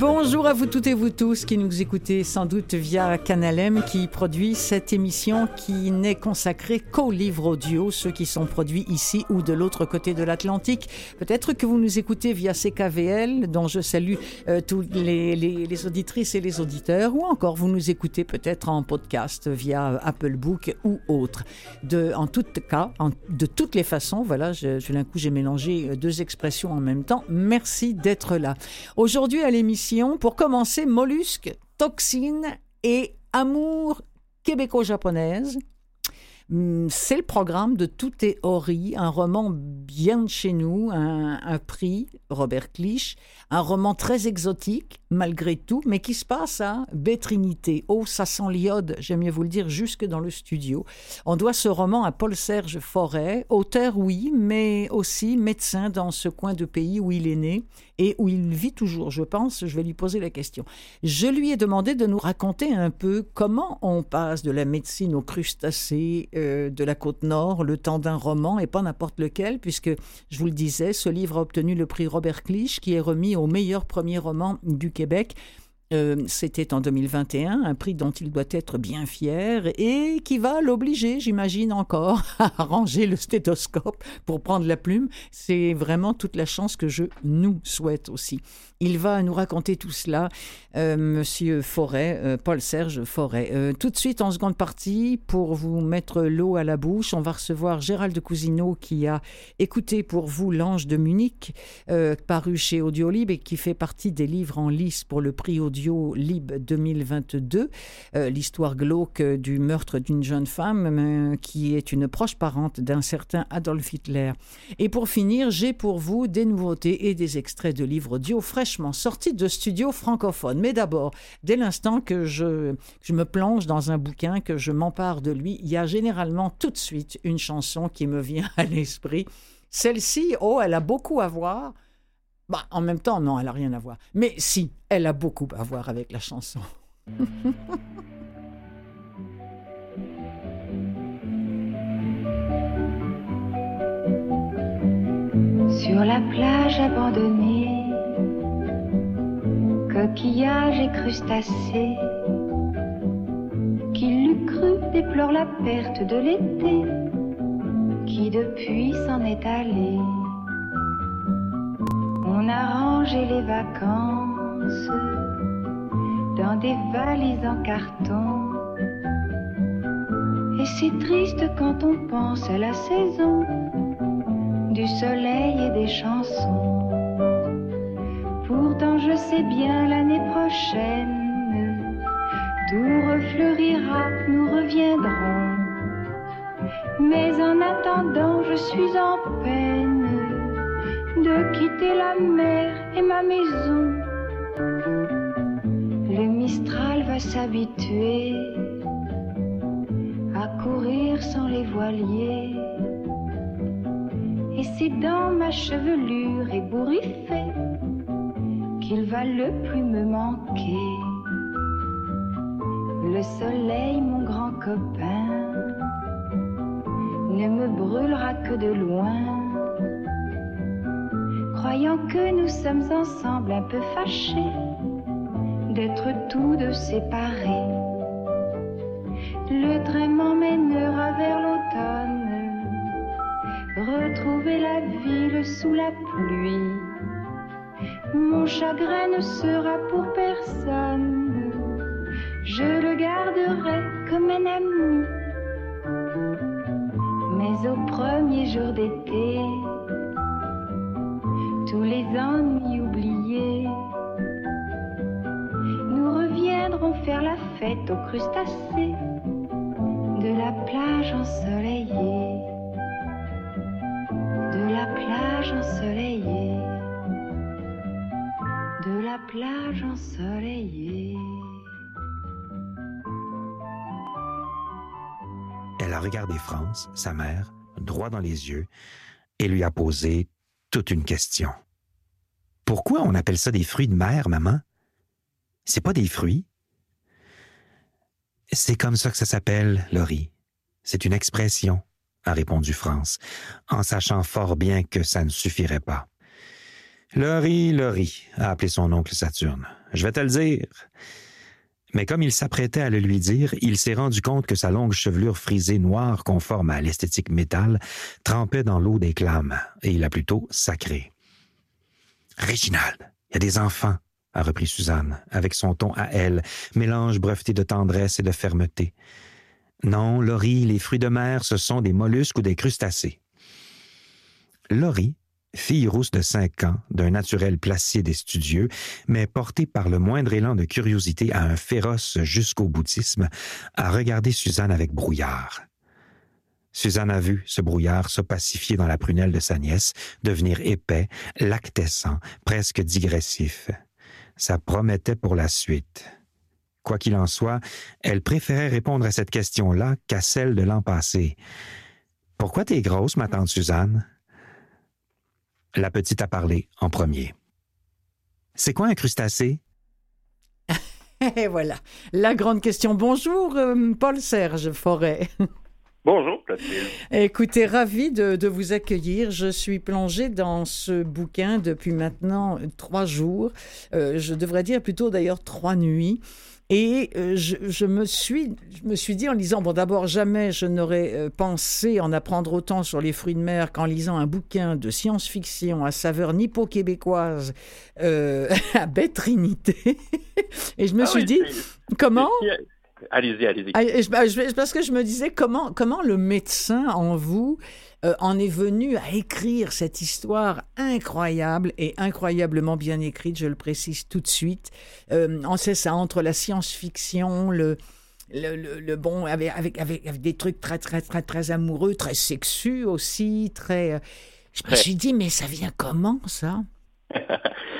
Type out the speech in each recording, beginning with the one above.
Bonjour à vous toutes et vous tous qui nous écoutez sans doute via Canalem qui produit cette émission qui n'est consacrée qu'aux livres audio, ceux qui sont produits ici ou de l'autre côté de l'Atlantique. Peut-être que vous nous écoutez via CKVL, dont je salue euh, tous les, les, auditrices et les auditeurs, ou encore vous nous écoutez peut-être en podcast via Apple Book ou autre. De, en tout cas, de toutes les façons, voilà, je, je, d'un coup j'ai mélangé deux expressions en même temps. Merci d'être là. Aujourd'hui à l'émission, pour commencer, mollusques, toxines et amour québéco-japonaise. Hmm, c'est le programme de Tout est Ori, un roman bien de chez nous, un, prix, Robert Clich, un roman très exotique, malgré tout, mais qui se passe à Bétrinité. Oh, ça sent l'iode, j'aime mieux vous le dire, jusque dans le studio. On doit ce roman à Paul-Serge Forêt, auteur, oui, mais aussi médecin dans ce coin de pays où il est né et où il vit toujours, je pense. Je vais lui poser la question. Je lui ai demandé de nous raconter un peu comment on passe de la médecine aux crustacés euh, de la côte nord, le temps d'un roman, et pas n'importe lequel, puisque, je vous le disais, ce livre a obtenu le prix Robert Clich, qui est remis au meilleur premier roman du Québec. Euh, C'était en 2021, un prix dont il doit être bien fier et qui va l'obliger, j'imagine encore, à ranger le stéthoscope pour prendre la plume. C'est vraiment toute la chance que je nous souhaite aussi. Il va nous raconter tout cela, euh, Monsieur Forêt, euh, Paul-Serge Forêt. Euh, tout de suite, en seconde partie, pour vous mettre l'eau à la bouche, on va recevoir Gérald Cousineau qui a écouté pour vous L'Ange de Munich, paru chez Audiolib et qui fait partie des livres en lice pour le prix Audio Lib 2022. Euh, L'histoire glauque du meurtre d'une jeune femme qui est une proche parente d'un certain Adolf Hitler. Et pour finir, j'ai pour vous des nouveautés et des extraits de livres audio fraîchement sortis de studios francophones. Mais d'abord, dès l'instant que je, je me plonge dans un bouquin, que je m'empare de lui, il y a généralement tout de suite une chanson qui me vient à l'esprit. Celle-ci, oh, elle a beaucoup à voir. Bah, en même temps, non, elle n'a rien à voir. Mais si, elle a beaucoup à voir avec la chanson. Sur la plage abandonnée, coquillages et crustacés, qui l'eût cru déplore la perte de l'été, qui depuis s'en est allé. On a rangé les vacances dans des valises en carton. Et c'est triste quand on pense à la saison du soleil et des chansons. Pourtant je sais bien l'année prochaine, tout refleurira, nous reviendrons. Mais en attendant, je suis en peine de quitter la mer et ma maison. Le Mistral va s'habituer à courir sans les voiliers. Et c'est dans ma chevelure ébouriffée qu'il va le plus me manquer. Le soleil, mon grand copain, ne me brûlera que de loin. Croyant que nous sommes ensemble un peu fâchés d'être tous deux séparés. Le train m'emmènera vers l'automne, retrouver la ville sous la pluie. Mon chagrin ne sera pour personne, je le garderai comme un ami. Mais au premier jour d'été, fête aux crustacés de la plage ensoleillée, de la plage ensoleillée, de la plage ensoleillée. Elle a regardé France, sa mère, droit dans les yeux, et lui a posé toute une question. Pourquoi on appelle ça des fruits de mer, maman? C'est pas des fruits. C'est comme ça que ça s'appelle, Laurie. C'est une expression, a répondu France, en sachant fort bien que ça ne suffirait pas. Laurie, Laurie, a appelé son oncle Saturne. Je vais te le dire. Mais comme il s'apprêtait à le lui dire, il s'est rendu compte que sa longue chevelure frisée noire, conforme à l'esthétique métal, trempait dans l'eau des clames, et il a plutôt sacré. Réginald, il y a des enfants, a repris Suzanne, avec son ton à elle, mélange breveté de tendresse et de fermeté. Non, Laurie, les fruits de mer, ce sont des mollusques ou des crustacés. Laurie fille rousse de cinq ans, d'un naturel placide et studieux, mais portée par le moindre élan de curiosité à un féroce jusqu'au boutisme, a regardé Suzanne avec brouillard. Suzanne a vu ce brouillard se pacifier dans la prunelle de sa nièce, devenir épais, lactescent, presque digressif. Ça promettait pour la suite. Quoi qu'il en soit, elle préférait répondre à cette question-là qu'à celle de l'an passé. Pourquoi t'es grosse, ma tante Suzanne? La petite a parlé en premier. C'est quoi un crustacé? Et voilà, la grande question. Bonjour, euh, Paul-Serge Forêt. Bonjour, Clotilde. Écoutez, ravi de, vous accueillir. Je suis plongée dans ce bouquin depuis maintenant trois jours. Euh, je devrais dire plutôt d'ailleurs trois nuits. Et euh, je, me suis, je me suis dit en lisant, bon d'abord jamais je n'aurais euh, pensé en apprendre autant sur les fruits de mer qu'en lisant un bouquin de science-fiction à saveur nippo-québécoise à bête Trinité. Et je me Ah suis oui, dit, comment Allez-y, allez-y. ah, bah, Parce que je me disais, comment, comment le médecin en vous euh, en est venu à écrire cette histoire incroyable et incroyablement bien écrite, je le précise tout de suite. Euh, on sait ça entre la science-fiction, le, le, le- le bon, avec, avec, avec, des trucs très, très, très, très amoureux, très sexus aussi, très... euh, je me suis dit, mais ça vient comment, ça?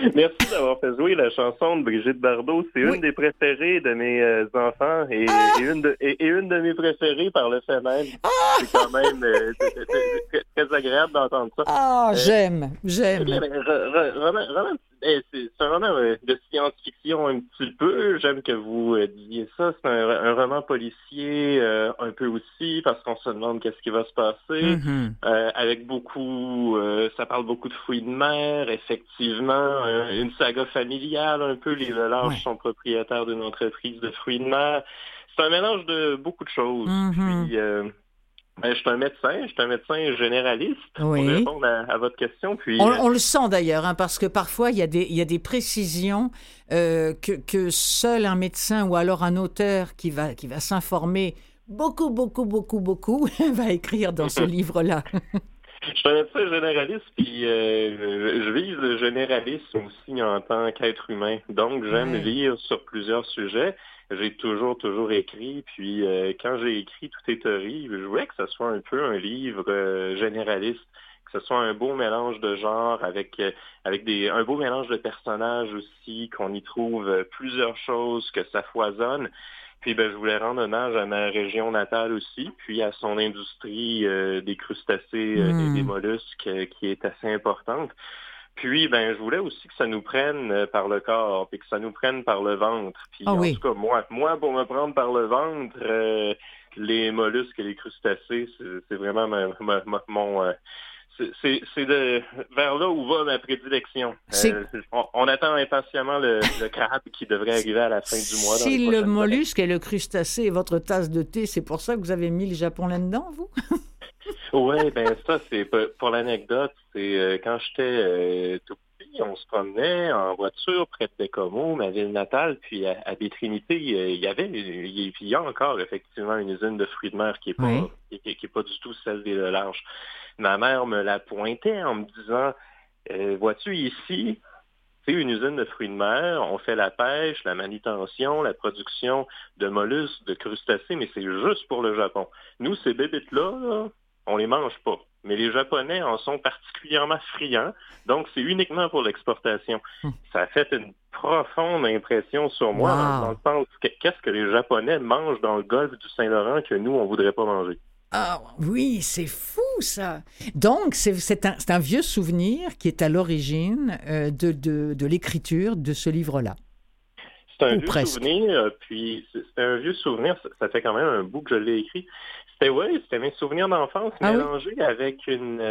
Merci d'avoir fait jouer la chanson de Brigitte Bardot. C'est Oui. une des préférées de mes euh, enfants et, et une de, et, et une de mes préférées par le fait même. C'est quand même euh, très, très agréable d'entendre ça. Ah, Euh, j'aime, j'aime. Ben, C'est un roman euh, de science-fiction un petit peu. J'aime que vous euh, disiez ça. C'est un, un roman policier euh, un peu aussi parce qu'on se demande qu'est-ce qui va se passer. Mhm. Euh, avec beaucoup, euh, ça parle beaucoup de fruits de mer, effectivement, euh, une saga familiale un peu. Les Lelarge Ouais. sont propriétaires d'une entreprise de fruits de mer. C'est un mélange de beaucoup de choses. Mhm. Puis, euh, ben, je suis un médecin, je suis un médecin généraliste Oui. pour répondre à, à votre question. Puis, On, euh, on le sent d'ailleurs, hein, parce que parfois il y a des, il y a des précisions euh, que, que seul un médecin ou alors un auteur qui va, qui va s'informer beaucoup, beaucoup, beaucoup, beaucoup va écrire dans ce livre-là. Je suis un médecin généraliste, puis euh, je vise le généralisme aussi en tant qu'être humain. Donc, j'aime lire sur plusieurs sujets. J'ai toujours, toujours écrit, puis euh, quand j'ai écrit Tout est horrible, je voulais que ce soit un peu un livre euh, généraliste, que ce soit un beau mélange de genres avec euh, avec des un beau mélange de personnages aussi, qu'on y trouve plusieurs choses, que ça foisonne. Puis ben, je voulais rendre hommage à ma région natale aussi, puis à son industrie des crustacés et des mollusques euh, qui est assez importante. Puis ben je voulais aussi que ça nous prenne euh, par le corps, puis que ça nous prenne par le ventre. Puis Ah en oui. tout cas, moi, moi pour me prendre par le ventre, euh, les mollusques et les crustacés, c'est vraiment ma- ma- ma- mon euh, c'est- vers là où va ma prédilection. Euh, on, on attend impatiemment le, le crabe qui devrait arriver à la fin du mois. si le mollusque et le crustacé est votre tasse de thé, c'est pour ça que vous avez mis le Japon là-dedans, vous? Oui, ben ça, c'est pour l'anecdote, c'est euh, quand j'étais euh, tout petit, on se promenait en voiture près de Bécomo, ma ville natale, puis à, euh, il y avait, il y, il y a encore effectivement une usine de fruits de mer qui est pas, Oui. qui, qui- qui est pas du tout celle des Large. Ma mère me la pointait en me disant, euh, vois-tu ici, c'est une usine de fruits de mer, on fait la pêche, la manutention, la production de mollusques, de crustacés, mais c'est juste pour le Japon. Nous, ces bébites-là, là, on les mange pas. Mais les Japonais en sont particulièrement friands, donc c'est uniquement pour l'exportation. Hmm. Ça a fait une profonde impression sur moi, Wow. dans, dans le sens que qu'est-ce que les Japonais mangent dans le golfe du Saint-Laurent que nous, on voudrait pas manger? Ah oui, c'est fou ça. Donc, c'est un, vieux souvenir qui est à l'origine euh, de, de, de l'écriture de ce livre-là. C'est un vieux souvenir, puis c'est un vieux souvenir, ça, fait quand même un bout que je l'ai écrit. C'était ouais, c'était mes souvenirs d'enfance ah mélangés avec une,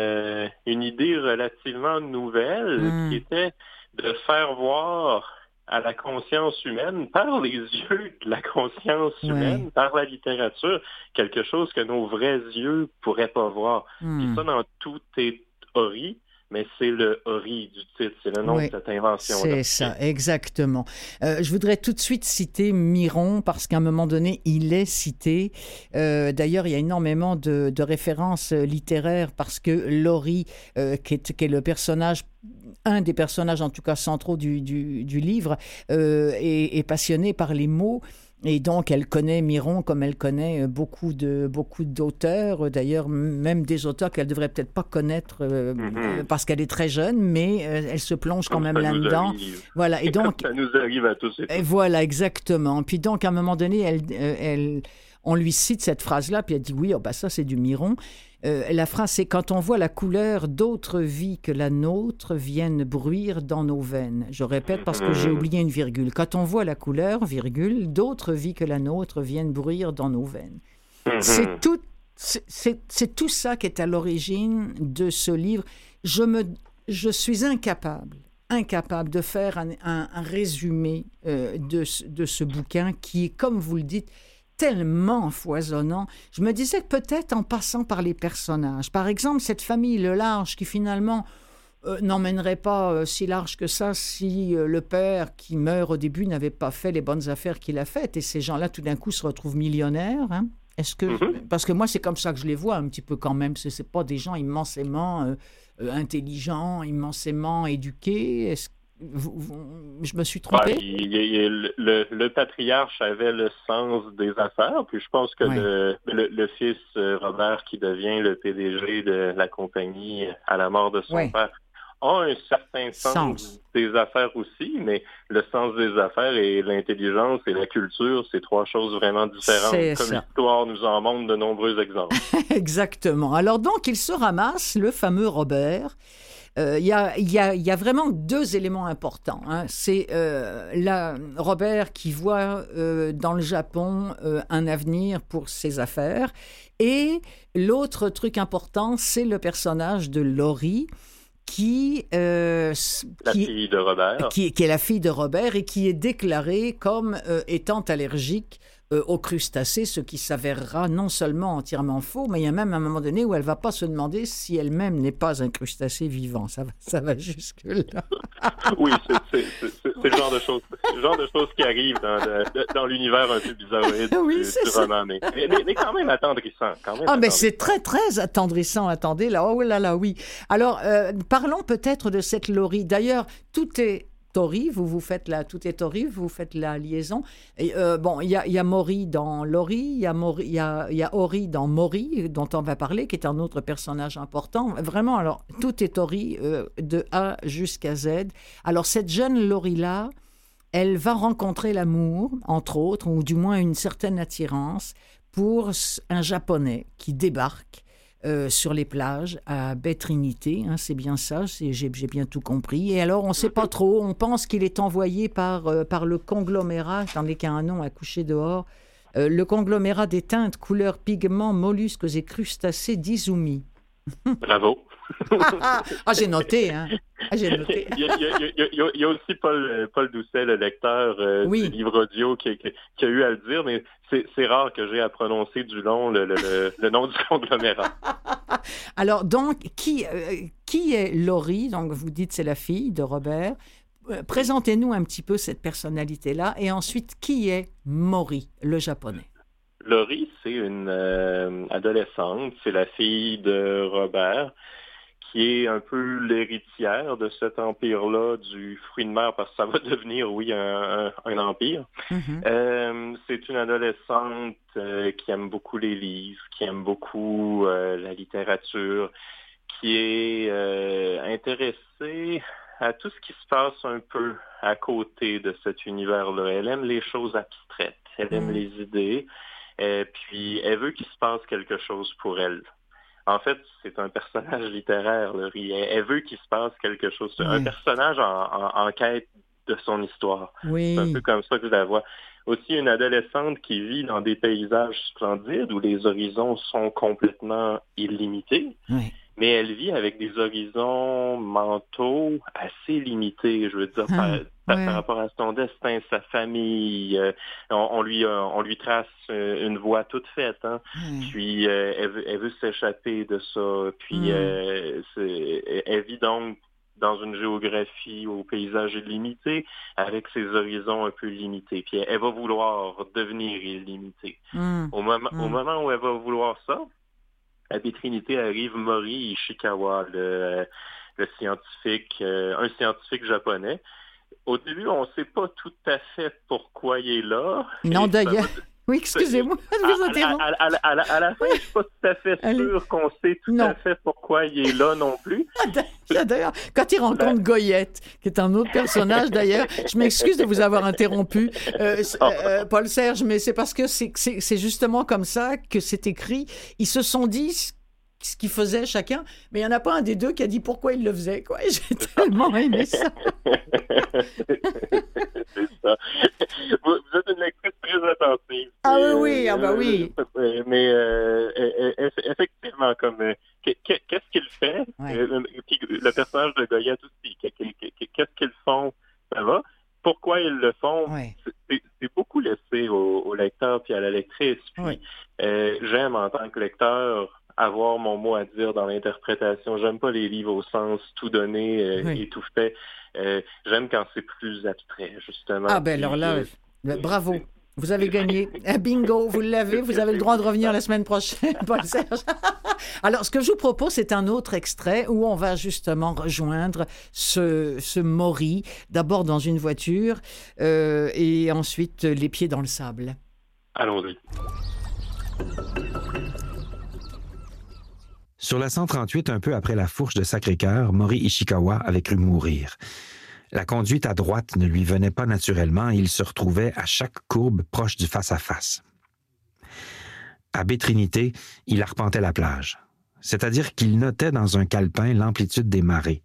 une idée relativement nouvelle hmm. qui était de faire voir à la conscience humaine par les yeux de la conscience humaine, par la littérature, quelque chose que nos vrais yeux pourraient pas voir. Hmm. ça, dans tout est ori, mais c'est le Ori du titre, c'est le nom de cette invention. C'est ça, exactement. Euh, je voudrais tout de suite citer Miron parce qu'à un moment donné, il est cité. Euh, d'ailleurs, il y a énormément de, références littéraires parce que Laurie, euh, qui, est, le personnage un des personnages, en tout cas centraux du, livre, est, est, passionné par les mots et donc, elle connaît Miron comme elle connaît euh, beaucoup de beaucoup d'auteurs, d'ailleurs même des auteurs qu'elle devrait peut-être pas connaître euh, mm-hmm. parce qu'elle est très jeune, mais euh, elle se plonge quand même là-dedans. Voilà. Et donc, ça nous arrive à tous. Et, voilà, exactement. Puis donc, à un moment donné, elle, elle, on lui cite cette phrase-là, puis elle dit oui, oh, bah ça c'est du Miron. Euh, la phrase, c'est quand on voit la couleur d'autres vies que la nôtre viennent bruire dans nos veines. Je répète parce que j'ai oublié une virgule. Quand on voit la couleur, virgule, d'autres vies que la nôtre viennent bruire dans nos veines. C'est tout, c'est tout ça qui est à l'origine de ce livre. Je me, je suis incapable, incapable de faire un, résumé euh, de, de ce bouquin qui est, comme vous le dites, tellement foisonnant. Je me disais peut-être en passant par les personnages. Par exemple, cette famille Le Large qui finalement euh, n'emmènerait pas euh, si large que ça si euh, le père qui meurt au début n'avait pas fait les bonnes affaires qu'il a faites et ces gens-là tout d'un coup se retrouvent millionnaires. Hein. Est-ce que mm-hmm. parce que moi c'est comme ça que je les vois un petit peu quand même. Ce c'est pas des gens immensément intelligents, immensément éduqués. Est-ce je me suis trompé. le, patriarche avait le sens des affaires, puis je pense que le, fils euh, Robert, qui devient le PDG de la compagnie à la mort de son père, a un certain sens, des affaires aussi, mais le sens des affaires et l'intelligence et la culture, c'est trois choses vraiment différentes, comme l'histoire nous en montre de nombreux exemples. Exactement. Alors donc, il se ramasse, le fameux Robert, il y, a, vraiment deux éléments importants. Hein. C'est euh, Robert qui voit euh, dans le Japon euh, un avenir pour ses affaires. Et l'autre truc important, c'est le personnage de Laurie. Qui, la fille de Robert. Qui, qui, est la fille de Robert et qui est déclarée comme étant allergique euh, aux crustacés, ce qui s'avérera non seulement entièrement faux, mais il y a même un moment donné où elle va pas se demander si elle-même n'est pas un crustacé vivant. Ça va, ça va jusque-là. oui, c'est le genre de choses, genre de choses qui arrivent dans, dans l'univers un peu bizarre oui, du, roman, mais, mais, quand même attendrissant. Quand même ah, mais c'est très, très attendrissant. Attendez, là, oh là là, oui. Alors, euh, parlons peut-être de cette Laurie. D'ailleurs, tout est Tori, vous vous faites la, tout est Tori, vous faites la liaison. Euh, bon, il y a, y a Mori dans Lori, il y, a y, a, y a Ori dans Mori, dont on va parler, qui est un autre personnage important. Vraiment, alors, tout est Tori, euh, de A jusqu'à Z. Alors, cette jeune Lori-là, elle va rencontrer l'amour, entre autres, ou du moins une certaine attirance, pour un Japonais qui débarque euh, sur les plages à Baie Trinité. Hein, c'est bien ça, j'ai bien tout compris. Et alors, on ne sait pas trop. On pense qu'il est envoyé par, euh, par le conglomérat, tandis qu'il y a un nom à coucher dehors, euh, le conglomérat des teintes, couleurs, pigments, mollusques et crustacés d'Izumi. Bravo. ah, j'ai noté, hein. Ah, j'ai noté. il, y a, aussi Paul, Paul Doucet, le lecteur du livre audio, qui, qui, a eu à le dire, mais c'est rare que j'ai à prononcer du long le, le, nom du conglomérat. Alors, donc, qui, euh, qui est Laurie? Donc, vous dites c'est la fille de Robert. Euh, présentez-nous un petit peu cette personnalité-là. Et ensuite, qui est Mori, le japonais? Laurie, c'est une euh, adolescente, c'est la fille de Robert qui est un peu l'héritière de cet empire-là du fruit de mer, parce que ça va devenir, oui, un, empire. Mm-hmm. Euh, c'est une adolescente euh, qui aime beaucoup les livres, qui aime beaucoup euh, la littérature, qui est intéressée à tout ce qui se passe un peu à côté de cet univers-là. Elle aime les choses abstraites, elle aime mm. les idées, et puis elle veut qu'il se passe quelque chose pour elle. En fait, c'est un personnage littéraire, Elle, veut qu'il se passe quelque chose. Un personnage en, quête de son histoire. Oui. C'est un peu comme ça que je la vois. Aussi une adolescente qui vit dans des paysages splendides où les horizons sont complètement illimités. Oui. Mais elle vit avec des horizons mentaux assez limités, je veux dire, par, Hum, ouais. par rapport à son destin, sa famille. euh, on, on lui, euh, on lui trace euh, une voie toute faite. Hein. Puis euh, elle veut, elle veut s'échapper de ça. Puis elle- vit donc dans une géographie au paysage illimité, avec ses horizons un peu limités. Puis elle, elle va vouloir devenir illimitée. Hum. Au au Mm. moment où elle va vouloir ça, à Trinité arrive Mori Ishikawa, le, le scientifique, euh, un scientifique japonais. Au début, on ne sait pas tout à fait pourquoi il est là. Non, d'ailleurs. Oui, excusez-moi, je vous à, interromps. à- à- à- à la- fin, je suis pas tout à fait sûr qu'on sait tout Non. à fait pourquoi il est là non plus. D'ailleurs, quand il rencontre Goyette, qui est un autre personnage d'ailleurs, je m'excuse de vous avoir interrompu, euh, c- euh, Paul Serge, mais c'est parce que c'est justement comme ça que c'est écrit. Ils se sont dit ce- qu'ils faisaient chacun, mais il n'y en a pas un des deux qui a dit pourquoi il le faisait. quoi. J'ai tellement aimé ça. c'est ça. Vous, vous êtes une lectrice très attentive. Ah oui, Euh, oui, ah bah oui. euh, Mais euh, euh, euh, effectivement, comme euh, qu'est- qu'est- qu'est-ce qu'il fait? Ouais. Euh, le personnage de Goyette aussi, qu'est- qu'est- qu'est- qu'est-ce qu'ils font? Ça va. Pourquoi ils le font? Ouais. c'est- beaucoup laissé au, au lecteur puis à la lectrice. Puis euh, j'aime en tant que lecteur avoir mon mot à dire dans l'interprétation. J'aime pas les livres au sens tout donné euh, Oui. et tout fait. Euh, j'aime quand c'est plus abstrait, justement. Ah ben alors là, euh, bravo. Vous avez gagné. Ah, Bingo, vous l'avez. Vous avez le droit de revenir la semaine prochaine, Paul Serge. Alors, ce que je vous propose, c'est un autre extrait où on va justement rejoindre ce, ce Maury, d'abord dans une voiture euh, et ensuite les pieds dans le sable. Allons-y. Sur la 138, un peu après la fourche de Sacré-Cœur, Mori Ishikawa avait cru mourir. La conduite à droite ne lui venait pas naturellement et il se retrouvait à chaque courbe proche du face-à-face. À Bétrinité, il arpentait la plage, c'est-à-dire qu'il notait dans un calepin l'amplitude des marées.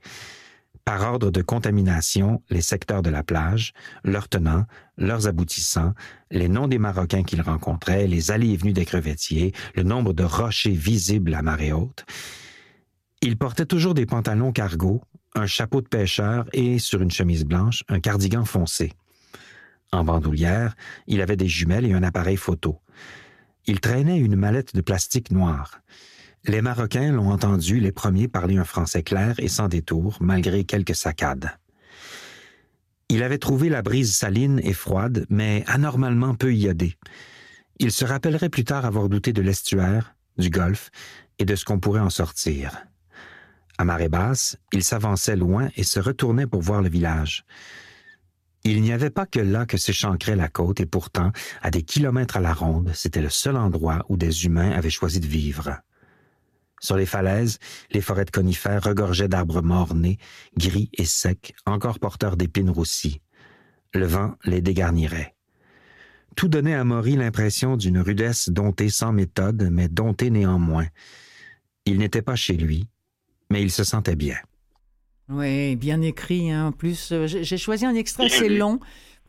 Par ordre de contamination, les secteurs de la plage, leurs tenants, leurs aboutissants, les noms des Marocains qu'il rencontrait, les allées et venues des crevettiers, le nombre de rochers visibles à marée haute. Il portait toujours des pantalons cargo, un chapeau de pêcheur et, sur une chemise blanche, un cardigan foncé. En bandoulière, il avait des jumelles et un appareil photo. Il traînait une mallette de plastique noire. Les Marocains l'ont entendu les premiers parler un français clair et sans détour, malgré quelques saccades. Il avait trouvé la brise saline et froide, mais anormalement peu iodée. Il se rappellerait plus tard avoir douté de l'estuaire, du golfe et de ce qu'on pourrait en sortir. À marée basse, il s'avançait loin et se retournait pour voir le village. Il n'y avait pas que là que s'échancrait la côte, et pourtant, à des kilomètres à la ronde, c'était le seul endroit où des humains avaient choisi de vivre. Sur les falaises, les forêts de conifères regorgeaient d'arbres morts-nés, gris et secs, encore porteurs d'épines roussies. Le vent les dégarnirait. Tout donnait à Maury l'impression d'une rudesse domptée sans méthode, mais domptée néanmoins. Il n'était pas chez lui, mais il se sentait bien. Oui, bien écrit. hein. En plus, euh, j'ai j'ai choisi un extrait assez long,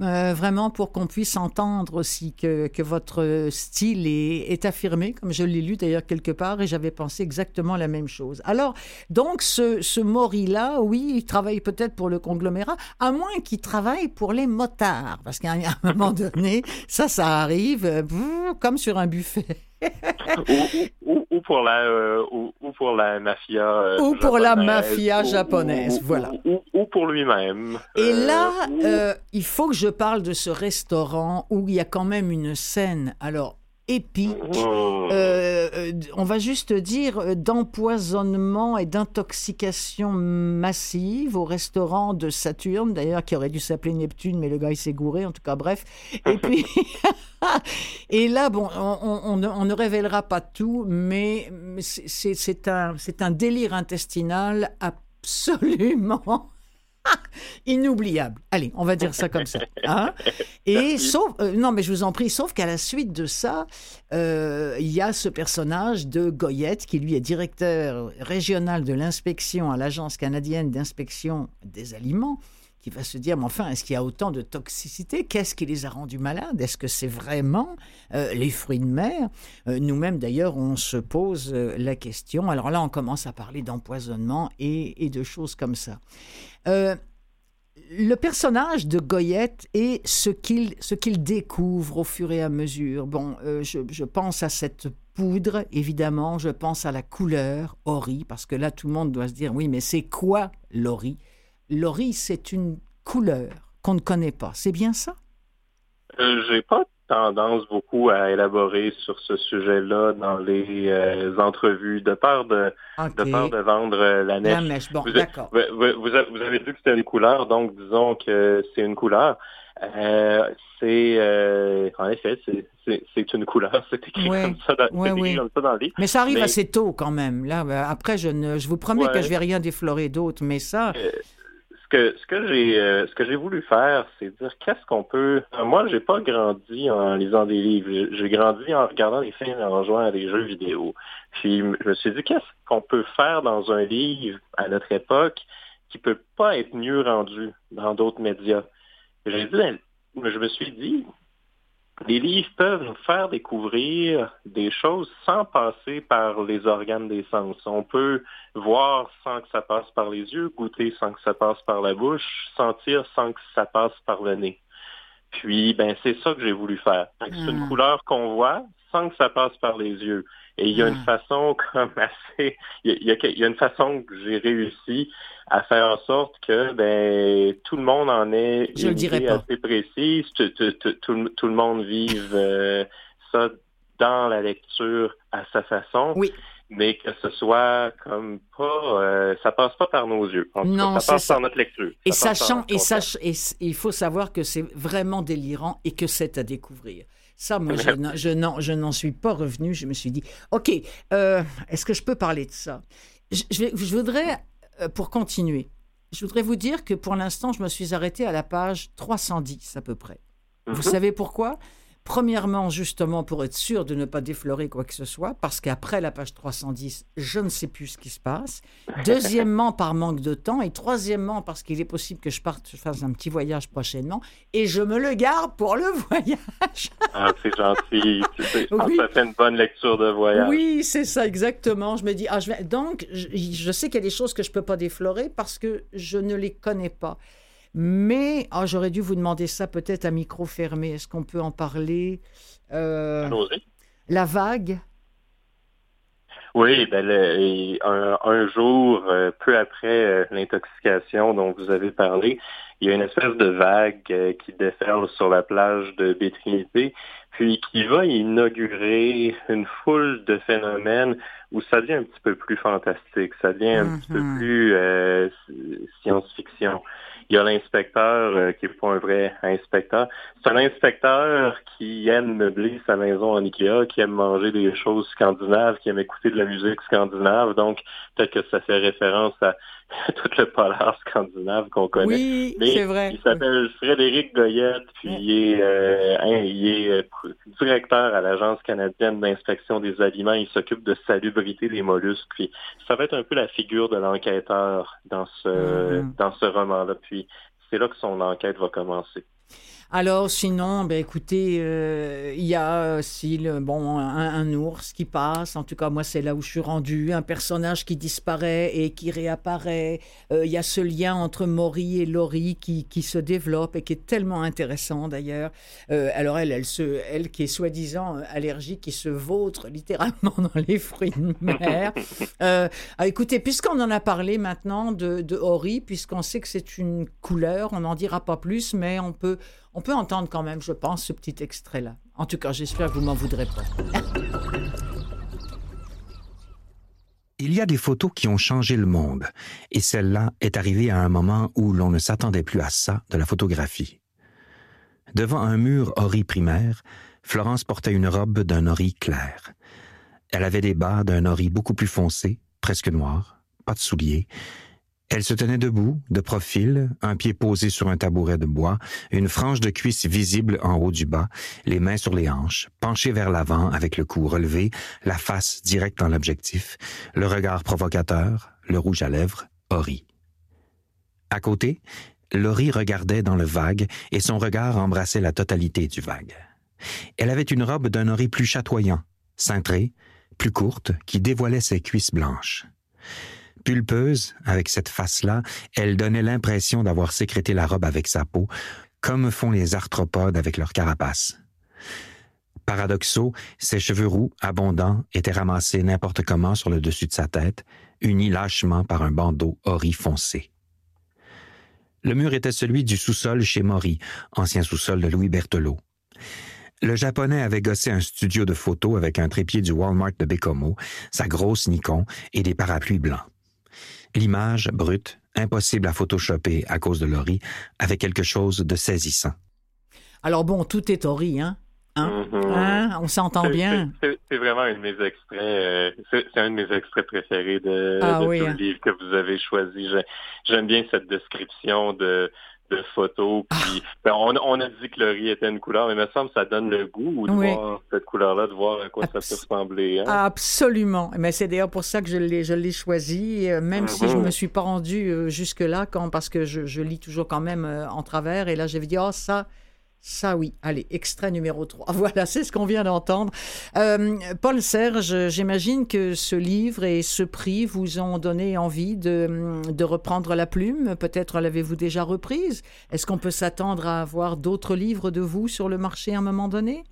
euh, vraiment pour qu'on puisse entendre aussi que, que votre style est, est affirmé, comme je l'ai lu d'ailleurs quelque part, et j'avais pensé exactement la même chose. Alors, donc, ce, ce Maury-là, oui, il travaille peut-être pour le conglomérat, à moins qu'il travaille pour les motards, parce qu'à un moment donné, ça, ça arrive euh, comme sur un buffet. ou, ou- ou pour la euh, ou, ou pour la mafia euh, Ou pour la mafia japonaise, voilà. ou, ou pour lui-même Et Euh, là, euh, il faut que je parle de ce restaurant où il y a quand même une scène, alors épique. Oh. euh, euh, on va juste dire euh, d'empoisonnement et d'intoxication massive au restaurant de Saturne, d'ailleurs qui aurait dû s'appeler Neptune, mais le gars il s'est gouré, en tout cas bref. Et puis, et là, bon, on, on- on ne- révélera pas tout, mais un, c'est un délire intestinal absolument inoubliable. Allez, on va dire ça comme ça. hein. Et sauf, euh, non, mais je vous en prie, sauf qu'à la suite de ça, euh, il y a ce personnage de Goyette qui lui est directeur régional de l'inspection à l'agence canadienne d'inspection des aliments qui va se dire, mais enfin, est-ce qu'il y a autant de toxicité? Qu'est-ce qui les a rendus malades? Est-ce que c'est vraiment euh, les fruits de mer? Euh, Nous-mêmes, d'ailleurs, on se pose euh, la question. Alors là, on commence à parler d'empoisonnement et, de choses comme ça. le personnage de Goyette et ce qu'il découvre au fur et à mesure. Bon, je, je pense à cette poudre, évidemment, je pense à la couleur, ori, parce que là, tout le monde doit se dire, oui, mais c'est quoi l'ori? L'ori, c'est une couleur qu'on ne connaît pas. C'est bien ça? Euh, J'ai pas tendance beaucoup à élaborer sur ce sujet-là dans les euh, entrevues, de peur de, de peur de vendre euh, la neige. La mèche, bon, d'accord. Vous, vous, avez dit que c'était une couleur, donc disons que c'est une couleur. Euh, c'est en effet, c'est une couleur, c'est écrit, comme, ça dans, comme ça dans le livre. Mais ça arrive assez tôt quand même. Là, après, je ne, je vous promets que je vais rien déflorer d'autre, mais ça. Euh, ce que ce que j'ai ce que j'ai voulu faire, c'est dire qu'est-ce qu'on peut. Moi, j'ai pas grandi en lisant des livres. J'ai grandi en regardant des films et en jouant à des jeux vidéo. Puis je me suis dit qu'est-ce qu'on peut faire dans un livre à notre époque qui peut pas être mieux rendu dans d'autres médias? J'ai dit, je me suis dit, les livres peuvent nous faire découvrir des choses sans passer par les organes des sens. On peut voir sans que ça passe par les yeux, goûter sans que ça passe par la bouche, sentir sans que ça passe par le nez. Puis, ben, c'est ça que j'ai voulu faire. C'est une hmm. couleur qu'on voit sans que ça passe par les yeux. Et il y a une hmm. façon comme assez, il y a, il y a une façon que j'ai réussi à faire en sorte que ben tout le monde en ait une idée assez précise, tout, le monde vive euh, ça dans la lecture à sa façon. Oui. Mais que ce soit comme pas, euh, ça passe pas par nos yeux. non, ça passe par notre lecture. Et sachant, et, sach, et il faut savoir que c'est vraiment délirant et que c'est à découvrir. Ça, moi, je, n'en suis pas revenu. Je me suis dit, OK, euh, est-ce que je peux parler de ça? Je, je voudrais euh, pour continuer, je voudrais vous dire que pour l'instant, je me suis arrêté à la page 310 à peu près. Vous mhm. savez pourquoi? Premièrement, justement, pour être sûr de ne pas déflorer quoi que ce soit, parce qu'après la page 310, je ne sais plus ce qui se passe. Deuxièmement, par manque de temps. Et troisièmement, parce qu'il est possible que je parte, je fasse un petit voyage prochainement. Et je me le garde pour le voyage. ah, c'est gentil. Ça fait une bonne lecture de voyage. Oui, c'est ça, exactement. Je me dis, ah, je vais... donc, je, je sais qu'il y a des choses que je ne peux pas déflorer parce que je ne les connais pas. Mais ah, j'aurais dû vous demander ça peut-être à micro fermé. Est-ce qu'on peut en parler euh, La vague? Oui, ben un, jour, euh, peu après euh, l'intoxication dont vous avez parlé, il y a une espèce de vague qui déferle sur la plage de Bétrinité, puis qui va inaugurer une foule de phénomènes où ça devient un petit peu plus fantastique, ça devient un petit peu mm-hmm. plus science-fiction. Il y a l'inspecteur euh, qui n'est pas un vrai inspecteur. C'est un inspecteur qui aime meubler sa maison en Ikea, qui aime manger des choses scandinaves, qui aime écouter de la musique scandinave. Donc, peut-être que ça fait référence à tout le polar scandinave qu'on connaît. Oui, c'est vrai. Il s'appelle Frédéric Goyette, puis il est, euh, hein, il est euh, directeur à l'Agence canadienne d'inspection des aliments. Il s'occupe de salubrité des mollusques. Puis ça va être un peu la figure de l'enquêteur dans ce, mm-hmm. dans ce roman-là. Puis c'est là que son enquête va commencer. Alors, sinon, ben, écoutez, euh, il y a aussi le, bon, un, ours qui passe. En tout cas, moi, c'est là où je suis rendu. Un personnage qui disparaît et qui réapparaît. Euh, il y a ce lien entre Maury et Laurie qui, qui, se développe et qui est tellement intéressant, d'ailleurs. Euh, alors, elle, elle, se, elle qui est soi-disant allergique, qui se vautre littéralement dans les fruits de mer. Ah, écoutez, puisqu'on en a parlé maintenant de, de Ori, puisqu'on sait que c'est une couleur, on n'en dira pas plus, mais on peut on peut entendre quand même, je pense, ce petit extrait-là. En tout cas, j'espère que vous m'en voudrez pas. Il y a des photos qui ont changé le monde, et celle-là est arrivée à un moment où l'on ne s'attendait plus à ça de la photographie. Devant un mur ori primaire, Florence portait une robe d'un ori clair. Elle avait des bas d'un ori beaucoup plus foncé, presque noir, pas de souliers, elle se tenait debout, de profil, un pied posé sur un tabouret de bois, une frange de cuisse visible en haut du bas, les mains sur les hanches, penchée vers l'avant avec le cou relevé, la face directe dans l'objectif, le regard provocateur, le rouge à lèvres, Ori. À côté, Laurie regardait dans le vague et son regard embrassait la totalité du vague. Elle avait une robe d'un ori plus chatoyant, cintrée, plus courte, qui dévoilait ses cuisses blanches. Pulpeuse, avec cette face-là, elle donnait l'impression d'avoir sécrété la robe avec sa peau, comme font les arthropodes avec leur carapace. Paradoxaux, ses cheveux roux, abondants, étaient ramassés n'importe comment sur le dessus de sa tête, unis lâchement par un bandeau ori foncé. Le mur était celui du sous-sol chez Maury, ancien sous-sol de Louis Berthelot. Le japonais avait gossé un studio de photos avec un trépied du Walmart de Bécomo, sa grosse Nikon et des parapluies blancs. L'image, brute, impossible à photoshopper à cause de Laurie, avait quelque chose de saisissant. Alors bon, tout est Ori, hein? Hein? Mhm. Hein? On s'entend bien? C'est vraiment un de mes extraits, euh, c'est un de mes extraits préférés de, Ah de oui, tout hein. le livre que vous avez choisi. J'ai- J'aime bien cette description de, de photos. Ah. Puis, ben, on, on a dit que le riz était une couleur, mais il me semble que ça donne le goût de Oui. voir cette couleur-là, de voir à quoi ça peut ressembler. hein? Absolument. Mais c'est d'ailleurs pour ça que je l'ai, je l'ai choisi, euh, même si je Mhm. me suis pas rendue euh, jusque-là, quand, parce que je, je lis toujours quand même euh, en travers. Et là, j'avais dit, oh, ça, ça oui. Allez, extrait numéro 3. Voilà, c'est ce qu'on vient d'entendre. Euh, Paul Serge, j'imagine que ce livre et ce prix vous ont donné envie de, de reprendre la plume. Peut-être l'avez-vous déjà reprise. Est-ce qu'on peut s'attendre à avoir d'autres livres de vous sur le marché à un moment donné?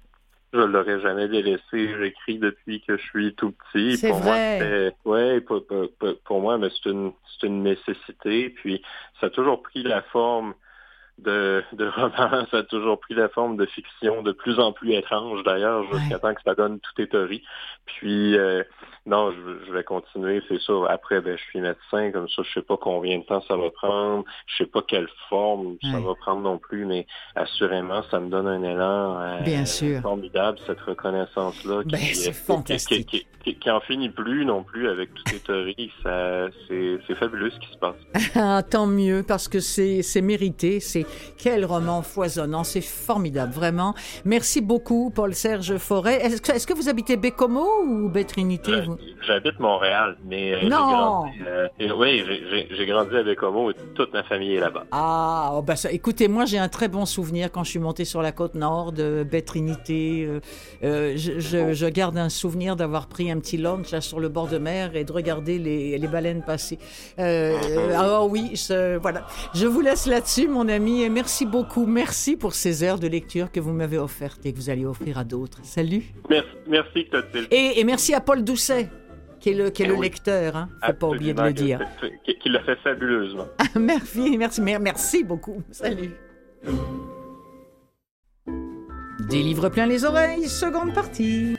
Je l'aurais jamais délaissé. J'écris depuis que je suis tout petit. C'est pour vrai. Moi, ouais, pour, pour- pour- pour moi, mais c'est une, c'est une nécessité. Puis ça a toujours pris la forme de, de ça a toujours pris la forme de fiction de plus en plus étrange d'ailleurs, jusqu'à Ouais. temps que ça donne tout est théorie. Puis euh, non, je, je vais continuer, c'est ça. Après, ben, je suis médecin, comme ça, je sais pas combien de temps ça va prendre, je sais pas quelle forme ça Ouais. va prendre non plus, mais assurément, ça me donne un élan euh, Bien sûr. formidable, cette reconnaissance-là. Ben, qui, c'est euh, fantastique. Qui, qui- qui en finit plus non plus avec toutes les théories. Ça, c'est, c'est fabuleux ce qui se passe. Ah, tant mieux, parce que c'est c'est mérité. C'est quel roman foisonnant, c'est formidable, vraiment. Merci beaucoup, Paul-Serge Forêt. Est-ce que, est-ce que vous habitez Bécomo ou Baie-Trinité? Je- vous? J'habite Montréal, mais euh, Non! grandi, euh, oui, j'ai- grandi à Bécomo et toute ma famille est là-bas. Ah, oh, ben ça, écoutez, moi j'ai un très bon souvenir quand je suis montée sur la côte nord de Baie-Trinité. Euh, euh, je, je- je garde un souvenir d'avoir pris un petit lunch là, sur le bord de mer et de regarder les, les baleines passer. Euh, ah oui, je- voilà. Je vous laisse là-dessus, mon ami, et merci beaucoup. Merci pour ces heures de lecture que vous m'avez offertes et que vous allez offrir à d'autres. Salut. Merci, merci Clotilde. Et, et merci à Paul Doucet, qui est le, qui est Eh le oui. lecteur. Hein. Faut pas oublier de le dire. que- Qu'il l'a fait fabuleusement. merci, merci, mer- merci beaucoup. Salut. Des livres plein les oreilles, seconde partie.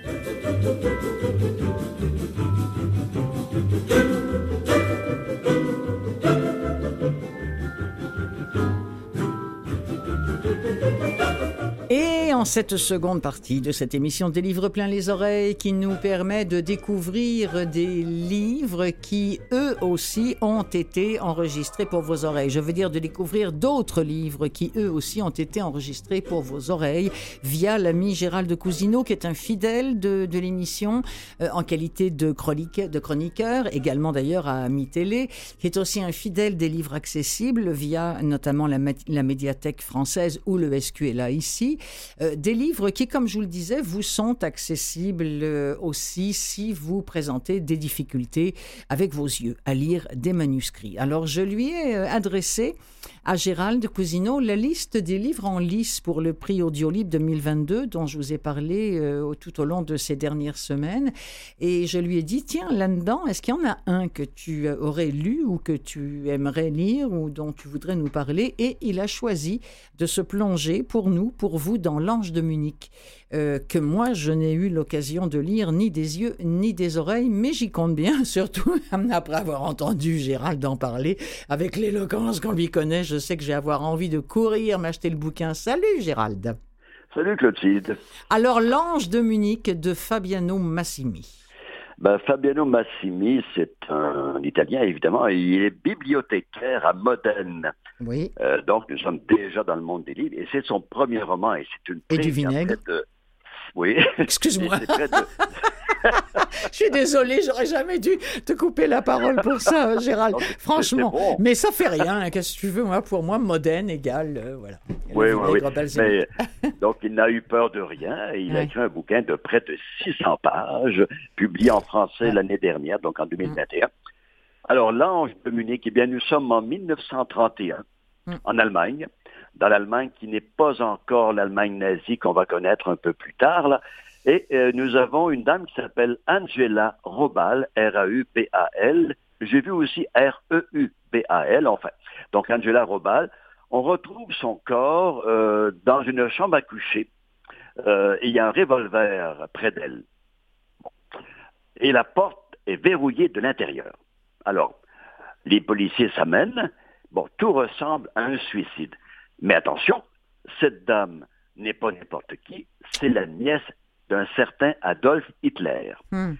Cette seconde partie de cette émission des livres plein les oreilles qui nous permet de découvrir des livres qui, eux aussi, ont été enregistrés pour vos oreilles. Je veux dire de découvrir d'autres livres qui, eux aussi, ont été enregistrés pour vos oreilles via l'ami Gérald de Cousineau, qui est un fidèle de, de l'émission euh, en qualité de, chronique, de chroniqueur, également d'ailleurs à Mi Télé, qui est aussi un fidèle des livres accessibles via notamment la, la médiathèque française ou le SQLA ici. Euh, des livres qui, comme je vous le disais, vous sont accessibles euh, aussi si vous présentez des difficultés avec vos yeux à lire des manuscrits. Alors, je lui ai euh, adressé à Gérald Cousineau la liste des livres en lice pour le prix Audiolib 2022 dont je vous ai parlé euh, tout au long de ces dernières semaines. Et je lui ai dit, tiens, là-dedans, est-ce qu'il y en a un que tu euh, aurais lu ou que tu aimerais lire ou dont tu voudrais nous parler? Et il a choisi de se plonger pour nous, pour vous, dans L'Ange de Munich, euh, que moi, je n'ai eu l'occasion de lire ni des yeux ni des oreilles, mais j'y compte bien, surtout après avoir entendu Gérald en parler, avec l'éloquence qu'on lui connaît, je sais que je vais avoir envie de courir m'acheter le bouquin. Salut Gérald Salut Clotilde. Alors, L'Ange de Munich de Fabiano Massimi. Ben, Fabiano Massimi, c'est un Italien évidemment, et il est bibliothécaire à Modène. Oui. Euh, donc nous sommes déjà dans le monde des livres, et c'est son premier roman, et c'est une Et du vinaigre. de- Oui. Excuse-moi. Je suis désolé, j'aurais jamais dû te couper la parole pour ça, Gérald. Franchement. Mais ça fait rien. Qu'est-ce que tu veux, moi, pour moi, moderne égale, euh, voilà. Oui, oui, oui. Mais, donc, il n'a eu peur de rien. Et il a écrit un bouquin de près de 600 pages, publié en français l'année dernière, donc en 2021. Alors, l'ange de Munich, eh bien, nous sommes en 1931, mm. en Allemagne dans l'Allemagne qui n'est pas encore l'Allemagne nazie qu'on va connaître un peu plus tard. Là. Et euh, nous avons une dame qui s'appelle Angela Robal, R-A-U-B-A-L. J'ai vu aussi R-E-U-B-A-L, enfin. Donc Angela Robal, on retrouve son corps euh, dans une chambre à coucher. Euh, il y a un revolver près d'elle. Et la porte est verrouillée de l'intérieur. Alors, les policiers s'amènent. Bon, tout ressemble à un suicide. Mais attention, cette dame n'est pas n'importe qui, c'est la nièce d'un certain Adolf Hitler. Hmm.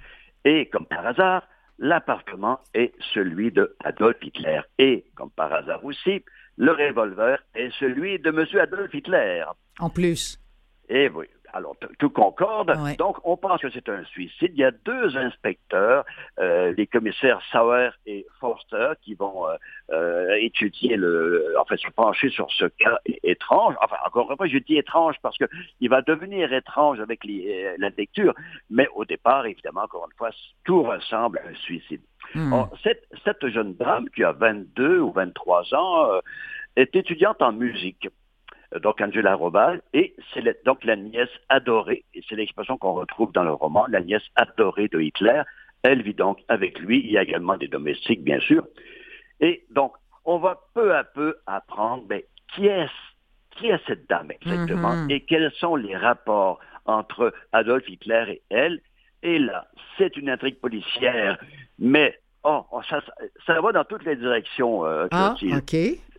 Et comme par hasard, l'appartement est celui de Adolf Hitler. Et comme par hasard aussi, le revolver est celui de M. Adolf Hitler. En plus. Et oui, alors, tout concorde. Donc, on pense que c'est un suicide. Il y a deux inspecteurs, euh, les commissaires Sauer et Forster, qui vont euh, euh, étudier le, enfin, se pencher sur ce cas étrange. Enfin, encore une fois, je dis étrange parce que il va devenir étrange avec la lecture. Mais au départ, évidemment, encore une fois, tout ressemble à un suicide. Hmm. cette, cette, jeune dame qui a 22 ou 23 ans est étudiante en musique donc Angela Robal, et c'est donc la nièce adorée, et c'est l'expression qu'on retrouve dans le roman, la nièce adorée de Hitler. Elle vit donc avec lui, il y a également des domestiques, bien sûr. Et donc, on va peu à peu apprendre mais, qui est qui est cette dame exactement mm-hmm. et quels sont les rapports entre Adolf Hitler et elle? Et là, c'est une intrigue policière, mais oh, ça, ça, va dans toutes les directions. Euh, ah, ok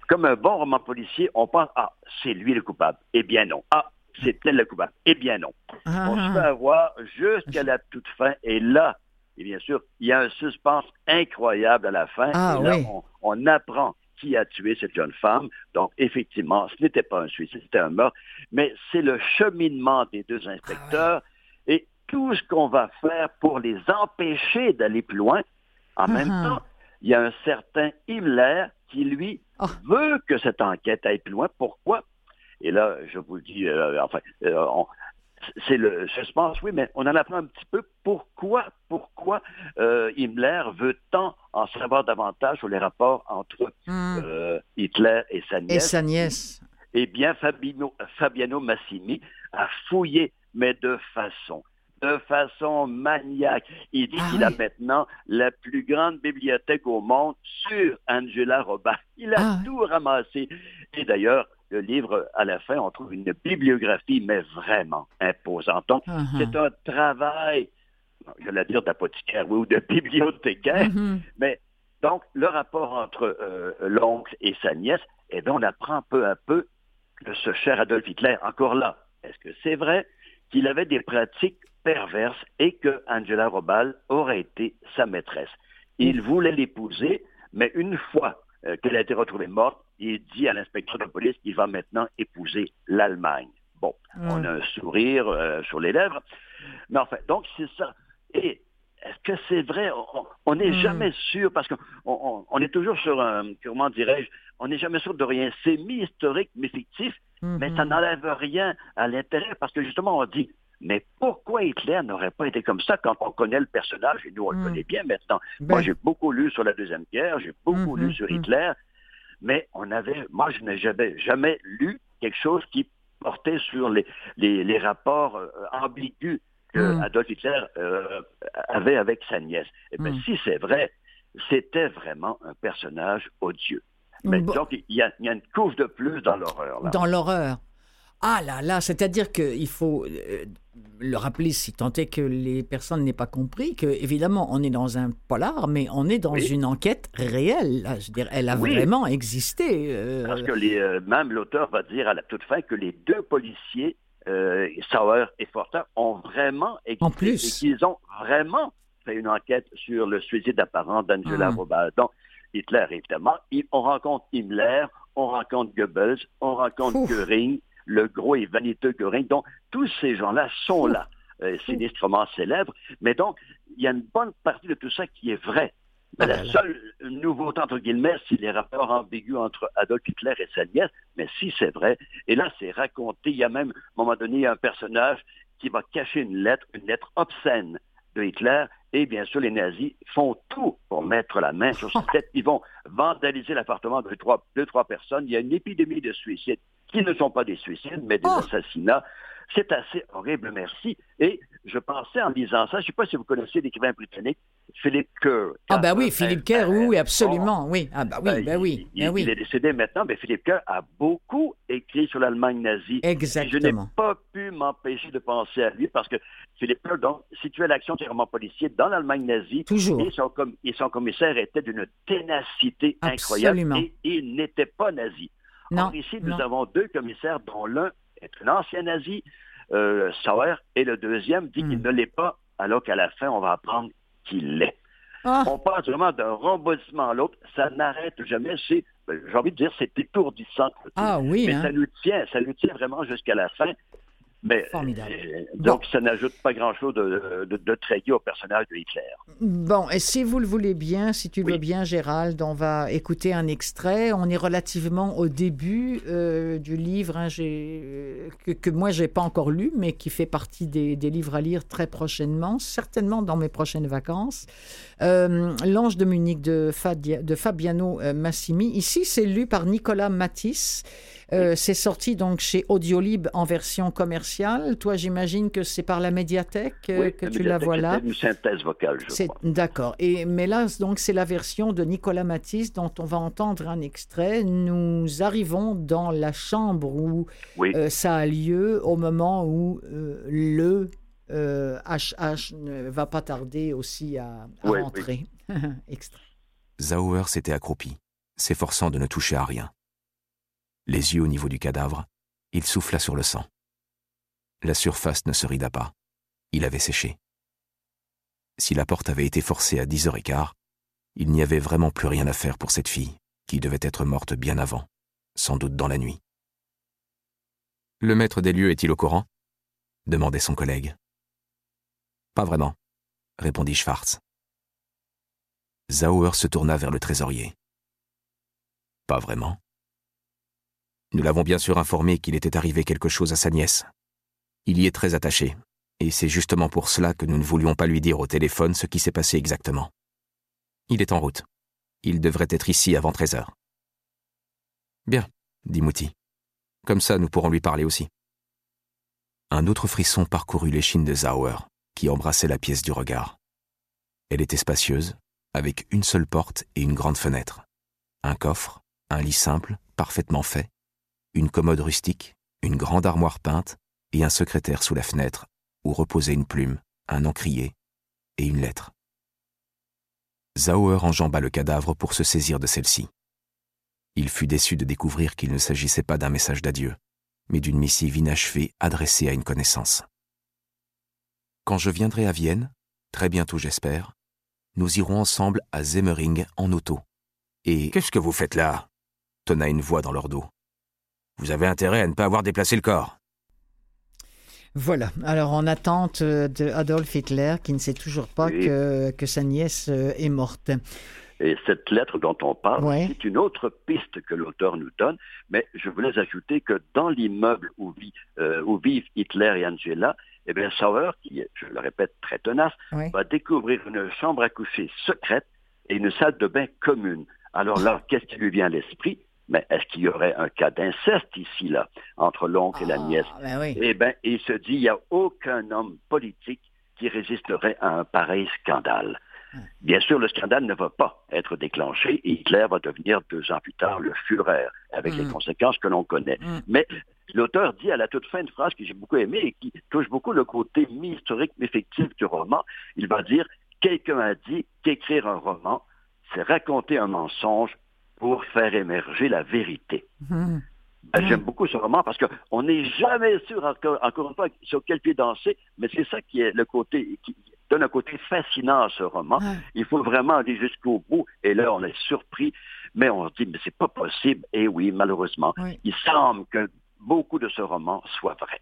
comme un bon roman policier, on pense, ah, c'est lui le coupable. Eh bien non. Ah, c'est elle le coupable. Eh bien non. Ah. On se fait avoir jusqu'à la toute fin. Et là, et bien sûr, il y a un suspense incroyable à la fin. Ah, et là, on, apprend qui a tué cette jeune femme. Donc, effectivement, ce n'était pas un suicide, c'était un meurtre. Mais c'est le cheminement des deux inspecteurs ah, et tout ce qu'on va faire pour les empêcher d'aller plus loin. En même temps, il y a un certain Himmler qui, lui, oh. veut que cette enquête aille plus loin. Pourquoi? Et là, je vous le dis, euh, enfin, euh, c'est le suspense, oui, mais on en apprend un petit peu pourquoi, pourquoi euh, Himmler veut tant en savoir davantage sur les rapports entre hmm. Hitler et sa nièce? Et sa nièce. Eh bien, Fabiano Massimi a fouillé, mais de façon de façon maniaque. Il dit ah qu'il a maintenant la plus grande bibliothèque au monde sur Angela Robert. Il a ah tout ramassé. Et d'ailleurs, le livre, à la fin, on trouve une bibliographie, mais vraiment imposante. Donc, ah c'est un travail, je vais dire d'apothicaire ou de bibliothécaire, mm-hmm. mais donc, le rapport entre euh, l'oncle et sa nièce, eh bien, on apprend peu à peu que ce cher Adolf Hitler, encore là, est-ce que c'est vrai qu'il avait des pratiques perverse et que Angela Robal aurait été sa maîtresse. Il voulait l'épouser, mais une fois euh, qu'elle a été retrouvée morte, il dit à l'inspecteur de police qu'il va maintenant épouser l'Allemagne. Bon, on a un sourire euh, sur les lèvres, mais enfin, donc c'est ça. Et est-ce que c'est vrai? On n'est hmm. jamais sûr, parce qu'on on, est toujours sur un, comment dirais-je, on n'est jamais sûr de rien. C'est mi-historique, mais fictif, mais ça hmm. n'enlève rien à l'intérêt, parce que justement, on dit, mais pourquoi Hitler n'aurait pas été comme ça quand on connaît le personnage, et nous on le hmm. connaît bien maintenant? Moi ben. j'ai beaucoup lu sur la Deuxième Guerre, j'ai beaucoup lu hmm, sur hmm, Hitler, mais on avait, moi je n'ai jamais, jamais lu quelque chose qui portait sur les, les, rapports euh, ambigus que Adolf Hitler euh, avait avec sa nièce. Et eh bien si c'est vrai, c'était vraiment un personnage odieux. Mais donc, il y, a, il y, a, une couche de plus dans l'horreur. Dans l'horreur. Ah là là, c'est-à-dire qu'il faut euh, le rappeler si tant est que les personnes n'aient pas compris que évidemment on est dans un polar, mais on est dans une enquête réelle. Je veux dire, elle a vraiment existé. Euh. Parce que les, euh, même l'auteur va dire à la toute fin que les deux policiers, Sauer et Forter, ont vraiment existé en plus. et qu'ils ont vraiment fait une enquête sur le suicide apparent d'Angela ah. Donc Hitler évidemment, on rencontre Himmler, on rencontre Goebbels, on rencontre Göring le gros et vaniteux Göring. Donc, tous ces gens-là sont là. euh, sinistrement célèbre. Mais donc, il y a une bonne partie de tout ça qui est vrai. Mais la seule nouveauté, entre guillemets, c'est les rapports ambigus entre Adolf Hitler et sa nièce. Mais si c'est vrai, et là, c'est raconté. Il y a même, à un moment donné, un personnage qui va cacher une lettre, une lettre obscène de Hitler. Et bien sûr, les nazis font tout pour mettre la main sur cette tête. Ils vont vandaliser l'appartement de trois, deux, trois personnes. Il y a une épidémie de suicides qui ne sont pas des suicides, mais des oh. assassinats. C'est assez horrible, merci. Et je pensais en lisant ça, je ne sais pas si vous connaissez l'écrivain britannique Philippe Kerr. Ah ben oui, Philippe Kerr, oui, absolument, oui. Ah ben oui, ben oui, ben oui. Il est décédé maintenant, mais Philippe Kerr a beaucoup écrit sur l'Allemagne nazie. Exactement. je n'ai pas pu m'empêcher de penser à lui parce que Philippe Kerr, donc, situait l'action du roman policier dans l'Allemagne nazie. Toujours. Et son, et son commissaire était d'une ténacité incroyable et il n'était pas nazi. Non, ici, nous avons deux commissaires, dont l'un est un ancien nazi, euh, Sauer, et le deuxième dit qu'il hmm. ne l'est pas, alors qu'à la fin, on va apprendre qu'il l'est. Ah. On passe vraiment d'un rebondissement à l'autre, ça n'arrête jamais. C'est, ben, j'ai envie de dire, c'est étourdissant. Ah oui. Mais hein. ça nous tient, ça nous tient vraiment jusqu'à la fin. Mais, Formidable. Euh, donc, ça n'ajoute pas grand-chose de, de, très au personnage de Hitler. Bon, et si vous le voulez bien, si tu le veux bien, Gérald, on va écouter un extrait. On est relativement au début euh, du livre hein, que, que, moi, je n'ai pas encore lu, mais qui fait partie des, des, livres à lire très prochainement, certainement dans mes prochaines vacances. Euh, L'Ange de Munich de, de Fabiano Massimi. Ici, c'est lu par Nicolas Matisse. Euh, c'est sorti donc chez Audiolib en version commerciale. Toi, j'imagine que c'est par la médiathèque euh, que tu la vois là. C'est une synthèse vocale, je crois. D'accord. Et mais là, donc, c'est la version de Nicolas Matisse dont on va entendre un extrait. Nous arrivons dans la chambre où euh, ça a lieu au moment où le HH ne va pas tarder aussi à, rentrer. Extrait. Zauer s'était accroupi, s'efforçant de ne toucher à rien. Les yeux au niveau du cadavre, il souffla sur le sang. La surface ne se rida pas. Il avait séché. Si la porte avait été forcée à dix heures et quart, il n'y avait vraiment plus rien à faire pour cette fille, qui devait être morte bien avant, sans doute dans la nuit. Le maître des lieux est-il au courant? demandait son collègue. Pas vraiment, répondit Schwartz. Zauer se tourna vers le trésorier. Pas vraiment. Nous l'avons bien sûr informé qu'il était arrivé quelque chose à sa nièce. Il y est très attaché, et c'est justement pour cela que nous ne voulions pas lui dire au téléphone ce qui s'est passé exactement. Il est en route. Il devrait être ici avant 13 heures. Bien, dit Mouti. Comme ça, nous pourrons lui parler aussi. Un autre frisson parcourut l'échine de Zauer, qui embrassait la pièce du regard. Elle était spacieuse, avec une seule porte et une grande fenêtre. Un coffre, un lit simple, parfaitement fait, une commode rustique, une grande armoire peinte et un secrétaire sous la fenêtre où reposait une plume, un encrier et une lettre. Zauer enjamba le cadavre pour se saisir de celle-ci. Il fut déçu de découvrir qu'il ne s'agissait pas d'un message d'adieu, mais d'une missive inachevée adressée à une connaissance. Quand je viendrai à Vienne, très bientôt j'espère, nous irons ensemble à Zemmering en auto. Et Qu'est-ce que vous faites là? tonna une voix dans leur dos. Vous avez intérêt à ne pas avoir déplacé le corps. Voilà. Alors, en attente de Adolf Hitler, qui ne sait toujours pas que, que, sa nièce euh, est morte. Et cette lettre dont on parle, c'est une autre piste que l'auteur nous donne, mais je voulais ajouter que dans l'immeuble où, vit, euh, où, vivent Hitler et Angela, eh bien, Sauer, qui est, je le répète, très tenace, va découvrir une chambre à coucher secrète et une salle de bain commune. Alors là, qu'est-ce qui lui vient à l'esprit? Mais est-ce qu'il y aurait un cas d'inceste ici, là, entre l'oncle et la ah, nièce? Ben eh bien, il se dit, il n'y a aucun homme politique qui résisterait à un pareil scandale. Bien sûr, le scandale ne va pas être déclenché et Hitler va devenir deux ans plus tard le Führer, avec les mm. conséquences que l'on connaît. Mm. Mais l'auteur dit à la toute fin une phrase que j'ai beaucoup aimée et qui touche beaucoup le côté mi-historique, mi-fictif du roman. Il va dire, quelqu'un a dit qu'écrire un roman, c'est raconter un mensonge pour faire émerger la vérité. Mhm. Ben, j'aime beaucoup ce roman parce qu'on n'est jamais sûr, encore, encore, une fois, sur quel pied danser, mais c'est ça qui est le côté, qui donne un côté fascinant à ce roman. Il faut vraiment aller jusqu'au bout, et là, on est surpris, mais on se dit, mais c'est pas possible. Et oui, malheureusement, il semble que beaucoup de ce roman soit vrai.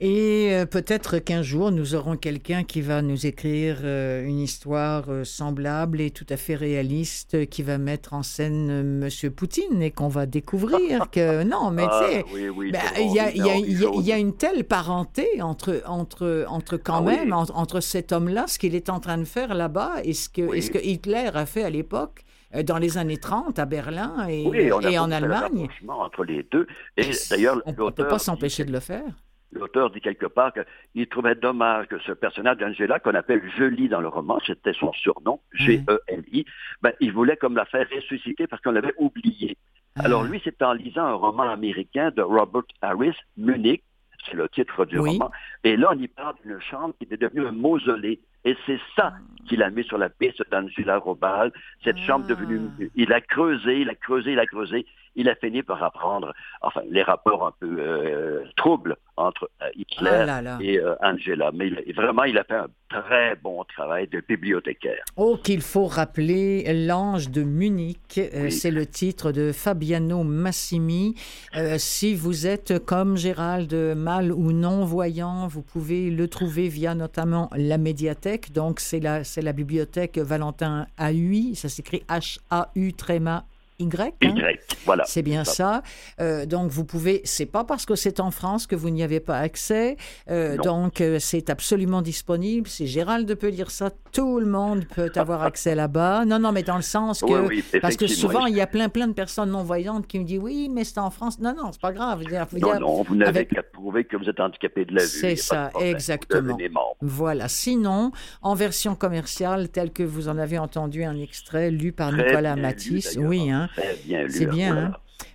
Et euh, peut-être qu'un jour, nous aurons quelqu'un qui va nous écrire euh, une histoire euh, semblable et tout à fait réaliste, qui va mettre en scène Monsieur Poutine et qu'on va découvrir que non, mais Ah, tu sais, oui, oui, ben, il y, a, y y y une telle parenté entre, entre, entre quand Ah même, en- entre cet homme-là, ce qu'il est en train de faire là-bas et ce que, Oui. et ce que Hitler a fait à l'époque, dans les années 30, à Berlin et, Oui, on a et en Allemagne. entre les deux. Et d'ailleurs, On ne peut pas s'empêcher de le faire. L'auteur dit quelque part qu'il trouvait dommage que ce personnage d'Angela, qu'on appelle Jolie dans le roman, c'était son surnom, G-E-L-I, ben, il voulait comme la faire ressusciter parce qu'on l'avait oublié. Alors Ah. lui, c'est en lisant un roman américain de Robert Harris, Munich, c'est le titre du Oui. roman, et là, on y parle d'une chambre qui était devenue un mausolée. Et c'est ça qui l'a mis sur la piste d'Angela Robal, cette Ah. chambre devenue... Il a creusé, il a creusé, il a creusé, il a fini par apprendre, enfin, les rapports un peu euh, troubles entre euh, Hitler Ah là là. et euh, Angela. Mais il vraiment, il a fait un très bon travail de bibliothécaire. Oh, qu'il faut rappeler L'Ange de Munich. Oui. C'est le titre de Fabiano Massimi. Euh, si vous êtes comme Gérald, mal ou non-voyant, vous pouvez le trouver via notamment la médiathèque. Donc, c'est la, la bibliothèque Valentin AUI. Ça s'écrit H-A-U tréma Y. hein? Y, voilà. C'est bien ça. Euh, donc, vous pouvez. C'est pas parce que c'est en France que vous n'y avez pas accès. Euh, Non. donc, euh, c'est absolument disponible. Si Gérald peut lire ça, tout le monde peut avoir accès là-bas. Non, non, mais dans le sens que. Oui, oui, parce que souvent, il y a plein, plein de personnes non-voyantes qui me disent Oui, mais c'est en France. Non, non, c'est pas grave. Dire- Non, dire, non, vous n'avez avec- qu'à prouver que vous êtes handicapé de la vue. C'est ça, exactement. Voilà. Sinon, en version commerciale, telle que vous en avez entendu un extrait lu par Très Nicolas lu, Matisse. oui, hein. Très bien lu. C'est bien, hein.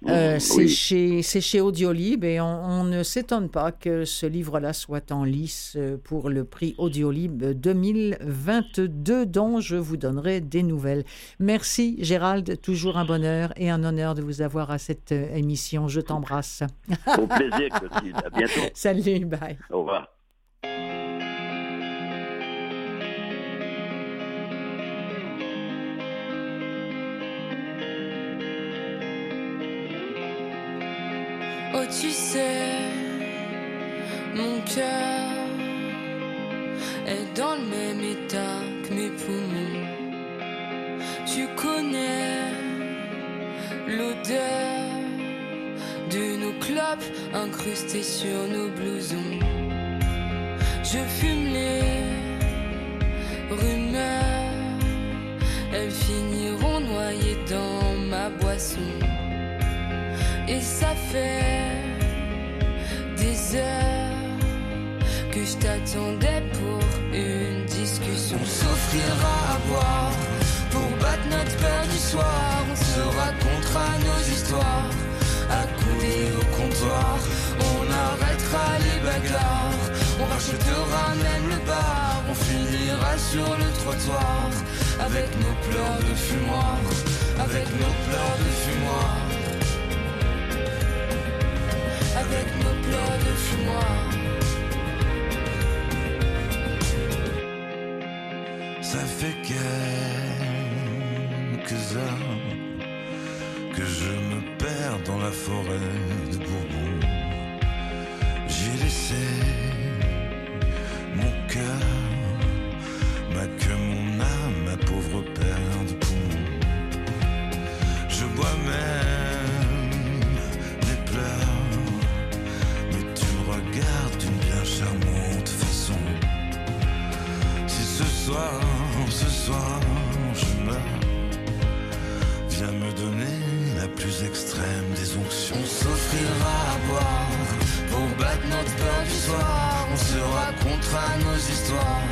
Euh, Mm, c'est chez, Audiolib et on, on ne s'étonne pas que ce livre-là soit en lice euh, pour le prix Audiolib 2022 dont je vous donnerai des nouvelles. Merci Gérald, toujours un bonheur et un honneur de vous avoir à cette euh, émission. Je t'embrasse. Au plaisir, Clotilde. À bientôt. Salut, bye. Au revoir. Tu sais, mon cœur est dans le même état que mes poumons. Tu connais l'odeur de nos clopes incrustées sur nos blousons. Je fume les rumeurs, elles finiront noyées dans ma boisson. Et ça fait que je t'attendais pour une discussion. On s'offrira à boire pour battre notre peur du soir. On se racontera nos histoires accoudés au comptoir. On arrêtera les bagarres. On rachètera même le bar. On finira sur le trottoir avec nos pleurs de fumoir. Avec nos pleurs de fumoir Ça fait quelques heures que je me perds dans la forêt de Bourbon. J'ai laissé soir, ce soir, je meurs, viens me donner la plus extrême des onctions. On s'offrira à boire pour battre notre peur du soir. On se racontera nos histoires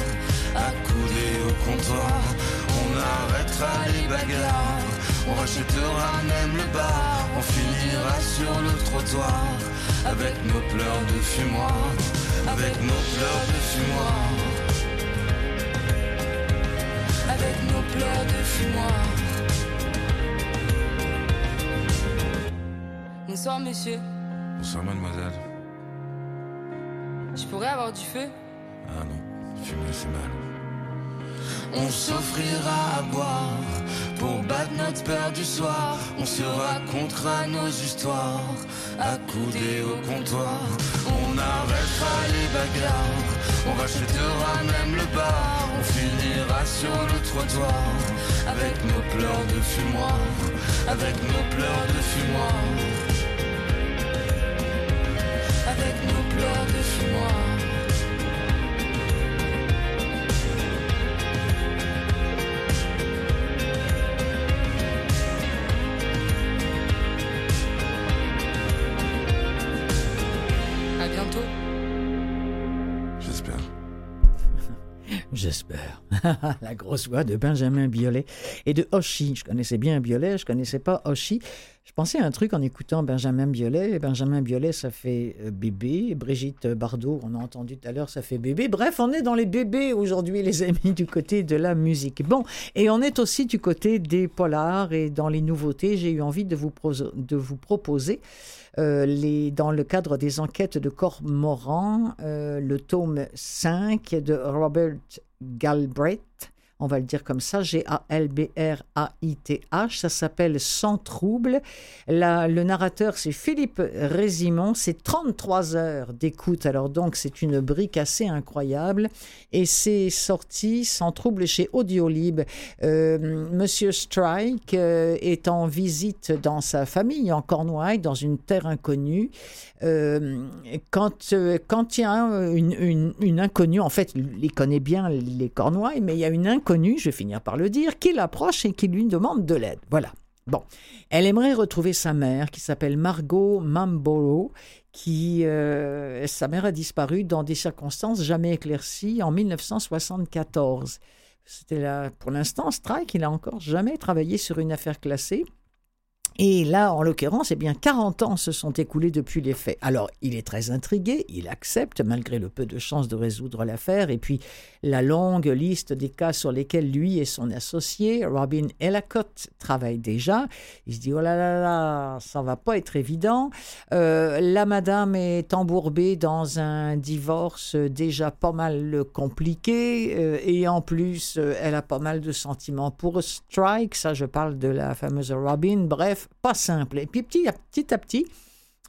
accoudés au comptoir. On arrêtera les bagarres. On rachètera même le bar. On finira sur le trottoir avec nos pleurs de fumoir. Avec nos pleurs de fumoir. De fumoir. Bonsoir monsieur, Bonsoir mademoiselle. je pourrais avoir du feu? Ah non, fumer c'est mal. On s'offrira à boire pour battre notre peur du soir. On se racontera nos histoires accoudés au comptoir. On arrêtera les la gare. On rachètera même le bar. On finira sur le trottoir. Avec nos pleurs de fumoir. Avec nos pleurs de fumoir. Avec nos pleurs de fumoir. J'espère. la grosse voix de Benjamin Biolay et de Hoshi. Je connaissais bien Biolay, je connaissais pas Hoshi. Pensais à un truc en écoutant Benjamin Biolay. Benjamin Biolay, ça fait euh, bébé. Brigitte Bardot, on a entendu tout à l'heure, ça fait bébé. Bref, on est dans les bébés aujourd'hui, les amis, du côté de la musique. Bon, et on est aussi du côté des polars et dans les nouveautés. J'ai eu envie de vous, proposer euh, dans le cadre des enquêtes de Cormoran, euh, le tome 5 de Robert Galbraith, on va le dire comme ça, G-A-L-B-R-A-I-T-H, ça s'appelle Sans trouble. Le narrateur, c'est Philippe Résimon, c'est 33 heures d'écoute, alors donc c'est une brique assez incroyable, et c'est sorti sans trouble chez Audiolib. Euh, Monsieur Strike euh, est en visite dans sa famille en Cornouailles, dans une terre inconnue. Euh, quand, quand il y a un- une, une- une inconnue, en fait, il connaît bien les Cornouailles, mais il y a une inconnue, je vais finir par le dire, qui l'approche et qui lui demande de l'aide. Voilà. Bon, elle aimerait retrouver sa mère, qui s'appelle Margot Mamboro, qui euh, sa mère a disparu dans des circonstances jamais éclaircies en 1974. C'était là, pour l'instant, Strike, il n'a encore jamais travaillé sur une affaire classée. Et là, en l'occurrence, eh bien, 40 ans se sont écoulés depuis les faits. Alors, il est très intrigué, il accepte, malgré le peu de chances de résoudre l'affaire, et puis la longue liste des cas sur lesquels lui et son associé, Robin Ellicott, travaillent déjà. Il se dit, oh là là là, ça va pas être évident. Euh, la madame est embourbée dans un divorce déjà pas mal compliqué, euh, et en plus, euh, elle a pas mal de sentiments pour Strike, ça je parle de la fameuse Robin, bref, pas simple. Et puis petit à petit,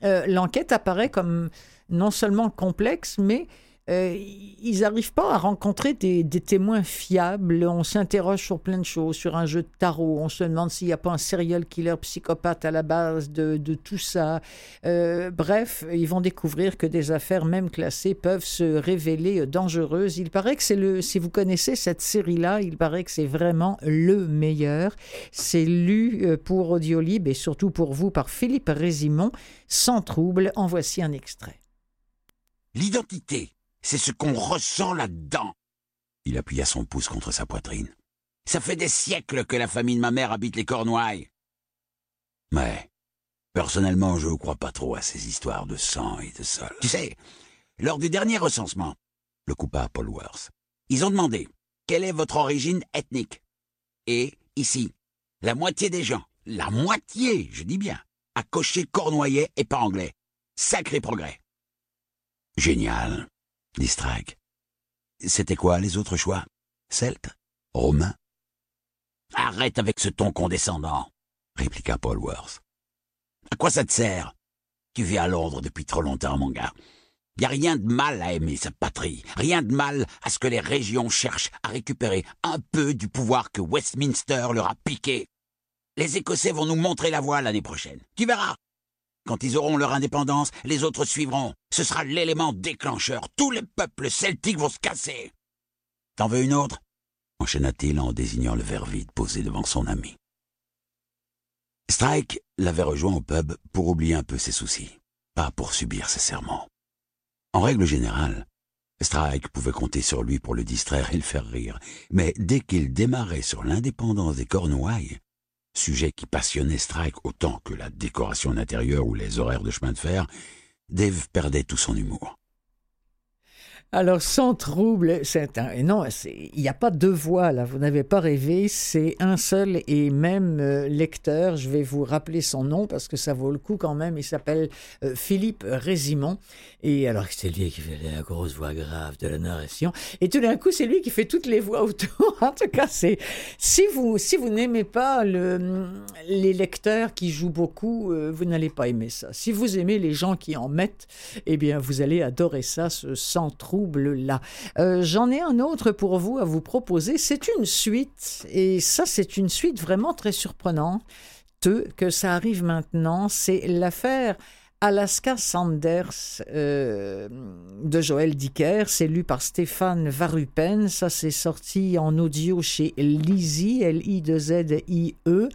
euh, l'enquête apparaît comme non seulement complexe, mais euh, ils n'arrivent pas à rencontrer des, témoins fiables. On s'interroge sur plein de choses, sur un jeu de tarot. On se demande s'il n'y a pas un serial killer psychopathe à la base de, de tout ça. Euh, bref, ils vont découvrir que des affaires, même classées, peuvent se révéler dangereuses. Il paraît que c'est le, si vous connaissez cette série-là, il paraît que c'est vraiment le meilleur. C'est lu euh, pour Audiolib et surtout pour vous par Philippe Résimon, sans trouble. En voici un extrait. L'identité, c'est ce qu'on ressent là-dedans. Il appuya son pouce contre sa poitrine. Ça fait des siècles que la famille de ma mère habite les Cornouailles. Mais, personnellement, je ne crois pas trop à ces histoires de sang et de sol. Tu sais, lors du dernier recensement, le coupa Paul Worth, ils ont demandé quelle est votre origine ethnique? Et, ici, la moitié des gens, la moitié, je dis bien, a coché cornouaillais et pas anglais. Sacré progrès. Génial, dit. C'était quoi les autres choix? Celtes? Romains? Arrête avec ce ton condescendant, répliqua Paul Worth. À quoi ça te sert? Tu vis à Londres depuis trop longtemps, mon gars. Y a rien de mal à aimer sa patrie, rien de mal à ce que les régions cherchent à récupérer un peu du pouvoir que Westminster leur a piqué. Les Écossais vont nous montrer la voie l'année prochaine. Tu verras. Quand ils auront leur indépendance, les autres suivront. Ce sera l'élément déclencheur. Tous les peuples celtiques vont se casser. T'en veux une autre? enchaîna-t-il en désignant le verre vide posé devant son ami. Strike l'avait rejoint au pub pour oublier un peu ses soucis, pas pour subir ses serments. En règle générale, Strike pouvait compter sur lui pour le distraire et le faire rire, mais dès qu'il démarrait sur l'indépendance des Cornouailles, sujet qui passionnait Strike autant que la décoration intérieure ou les horaires de chemin de fer, Dave perdait tout son humour. Alors, sans trouble, c'est un. Non, il n'y a pas deux voix, là. Vous n'avez pas rêvé. C'est un seul et même euh, lecteur. Je vais vous rappeler son nom parce que ça vaut le coup quand même. Il s'appelle euh, Philippe Résimond. Et alors, c'est lui qui fait la grosse voix grave de la narration. Et tout d'un coup, c'est lui qui fait toutes les voix autour. en tout cas, c'est. Si vous, si vous n'aimez pas le, les lecteurs qui jouent beaucoup, euh, vous n'allez pas aimer ça. Si vous aimez les gens qui en mettent, eh bien, vous allez adorer ça, ce sans Euh, J'en ai un autre pour vous à vous proposer. C'est une suite. Et ça, c'est une suite vraiment très surprenante que ça arrive maintenant. C'est l'affaire Alaska Sanders euh, de Joël Dicker, c'est lu par Stéphane Varupen. Ça, c'est sorti en audio chez Lizzie, L-I-2-Z-I-E.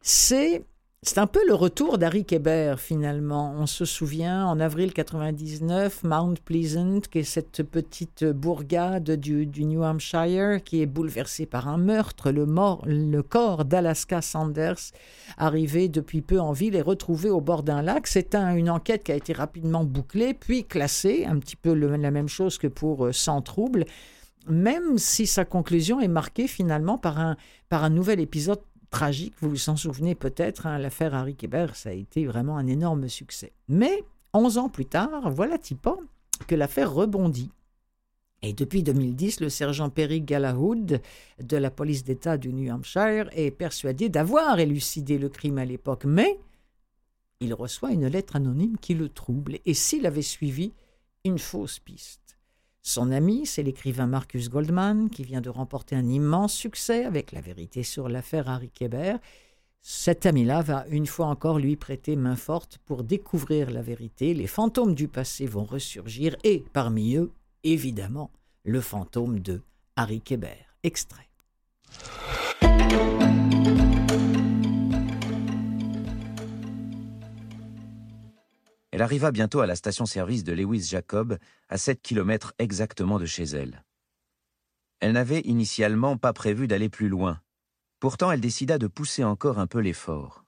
C'est c'est un peu le retour d'Harry Kéber, finalement. On se souvient, en avril 99, Mount Pleasant, qui est cette petite bourgade du, New Hampshire, qui est bouleversée par un meurtre. Le, mort, le corps d'Alaska Sanders, arrivé depuis peu en ville, est retrouvé au bord d'un lac. C'est une enquête qui a été rapidement bouclée, puis classée, un petit peu la même chose que pour euh, Sans trouble, même si sa conclusion est marquée finalement par un, par un nouvel épisode tragique, vous vous en souvenez peut-être, hein, l'affaire Harry Kéber, ça a été vraiment un énorme succès. Mais 11 ans plus tard, voilà pas que l'affaire rebondit. Et depuis 2010, le sergent Perry Galahoud de la police d'État du New Hampshire est persuadé d'avoir élucidé le crime à l'époque, mais il reçoit une lettre anonyme qui le trouble, et s'il avait suivi une fausse piste? Son ami, c'est l'écrivain Marcus Goldman, qui vient de remporter un immense succès avec La vérité sur l'affaire Harry Kéber. Cet ami-là va une fois encore lui prêter main forte pour découvrir la vérité. Les fantômes du passé vont ressurgir et, parmi eux, évidemment, le fantôme de Harry Kéber. Extrait. Elle arriva bientôt à la station-service de Lewis Jacob, à 7 km exactement de chez elle. Elle n'avait initialement pas prévu d'aller plus loin. Pourtant, elle décida de pousser encore un peu l'effort.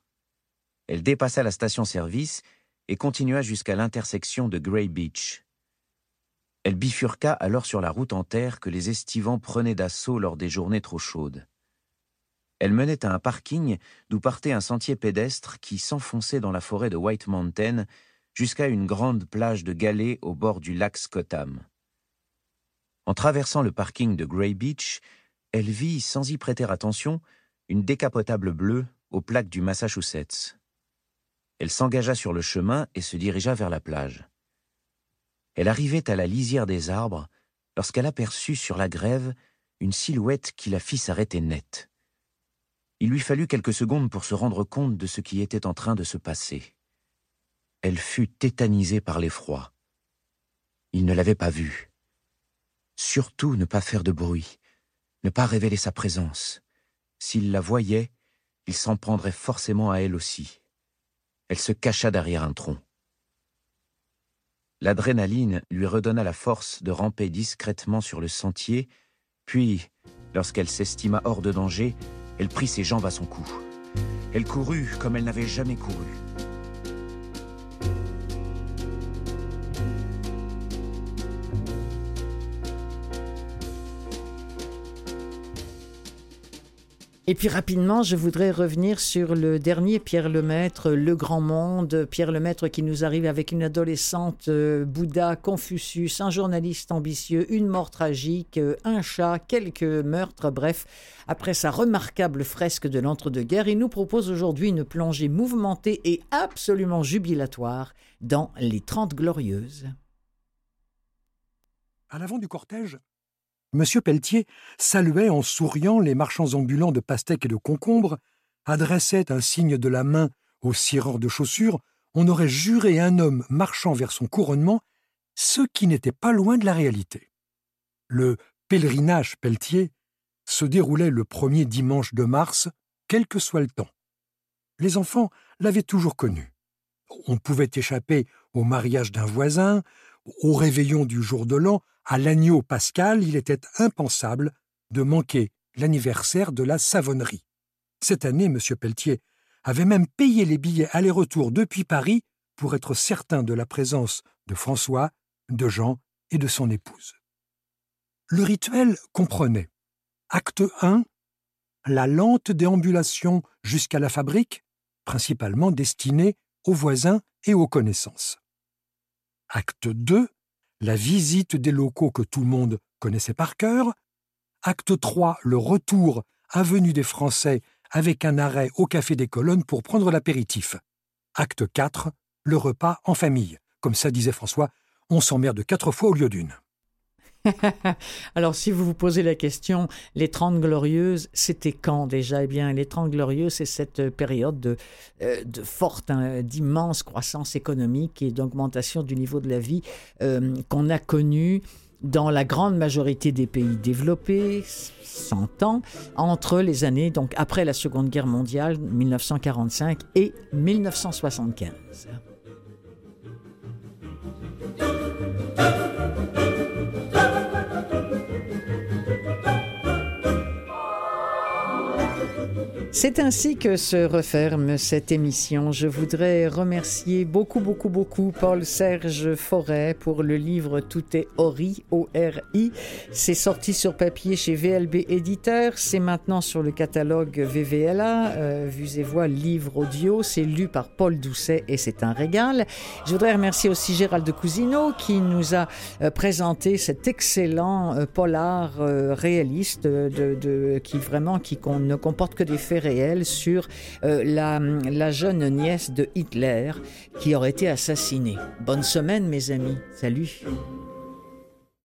Elle dépassa la station-service et continua jusqu'à l'intersection de Grey Beach. Elle bifurqua alors sur la route en terre que les estivants prenaient d'assaut lors des journées trop chaudes. Elle menait à un parking d'où partait un sentier pédestre qui s'enfonçait dans la forêt de White Mountain jusqu'à une grande plage de galets au bord du lac Scottham. En traversant le parking de Grey Beach, elle vit, sans y prêter attention, une décapotable bleue aux plaques du Massachusetts. Elle s'engagea sur le chemin et se dirigea vers la plage. Elle arrivait à la lisière des arbres lorsqu'elle aperçut sur la grève une silhouette qui la fit s'arrêter net. Il lui fallut quelques secondes pour se rendre compte de ce qui était en train de se passer elle fut tétanisée par l'effroi. Il ne l'avait pas vue. Surtout ne pas faire de bruit, ne pas révéler sa présence. S'il la voyait, il s'en prendrait forcément à elle aussi. Elle se cacha derrière un tronc. L'adrénaline lui redonna la force de ramper discrètement sur le sentier, puis, lorsqu'elle s'estima hors de danger, elle prit ses jambes à son cou. Elle courut comme elle n'avait jamais couru. Et puis rapidement, je voudrais revenir sur le dernier Pierre Lemaître, Le Grand Monde. Pierre Lemaître qui nous arrive avec une adolescente euh, Bouddha, Confucius, un journaliste ambitieux, une mort tragique, euh, un chat, quelques meurtres, bref. Après sa remarquable fresque de l'entre-deux-guerres, il nous propose aujourd'hui une plongée mouvementée et absolument jubilatoire dans Les Trente Glorieuses. À l'avant du cortège, M. Pelletier saluait en souriant les marchands ambulants de pastèques et de concombres, adressait un signe de la main aux cireurs de chaussures, on aurait juré un homme marchant vers son couronnement, ce qui n'était pas loin de la réalité. Le pèlerinage Pelletier se déroulait le premier dimanche de mars, quel que soit le temps. Les enfants l'avaient toujours connu. On pouvait échapper au mariage d'un voisin, au réveillon du jour de l'an, à l'agneau pascal, il était impensable de manquer l'anniversaire de la savonnerie. Cette année, M. Pelletier avait même payé les billets aller-retour depuis Paris pour être certain de la présence de François, de Jean et de son épouse. Le rituel comprenait Acte 1, la lente déambulation jusqu'à la fabrique, principalement destinée aux voisins et aux connaissances. Acte 2, la visite des locaux que tout le monde connaissait par cœur. Acte 3, le retour avenue des Français avec un arrêt au Café des Colonnes pour prendre l'apéritif. Acte 4, le repas en famille. Comme ça disait François, on s'emmerde quatre fois au lieu d'une. Alors, si vous vous posez la question, les Trente Glorieuses, c'était quand déjà? Eh bien, les Trente Glorieuses, c'est cette période de, euh, forte, hein, d'immense croissance économique et d'augmentation du niveau de la vie euh, qu'on a connue dans la grande majorité des pays développés, 100 ans, entre les années, donc après la Seconde Guerre mondiale, 1945, et 1975. C'est ainsi que se referme cette émission. Je voudrais remercier beaucoup, beaucoup, beaucoup Paul-Serge Forêt pour le livre Tout est Ori, O-R-I. C'est sorti sur papier chez VLB Éditeur. C'est maintenant sur le catalogue VVLA, euh, Vues et Voix, livre audio. C'est lu par Paul Doucet et c'est un régal. Je voudrais remercier aussi Gérald de Cousineau qui nous a euh, présenté cet excellent euh, polar euh, réaliste de, de, qui vraiment qui ne comporte que des faits sur euh, la jeune nièce de Hitler qui aurait été assassinée. Bonne semaine mes amis. Salut.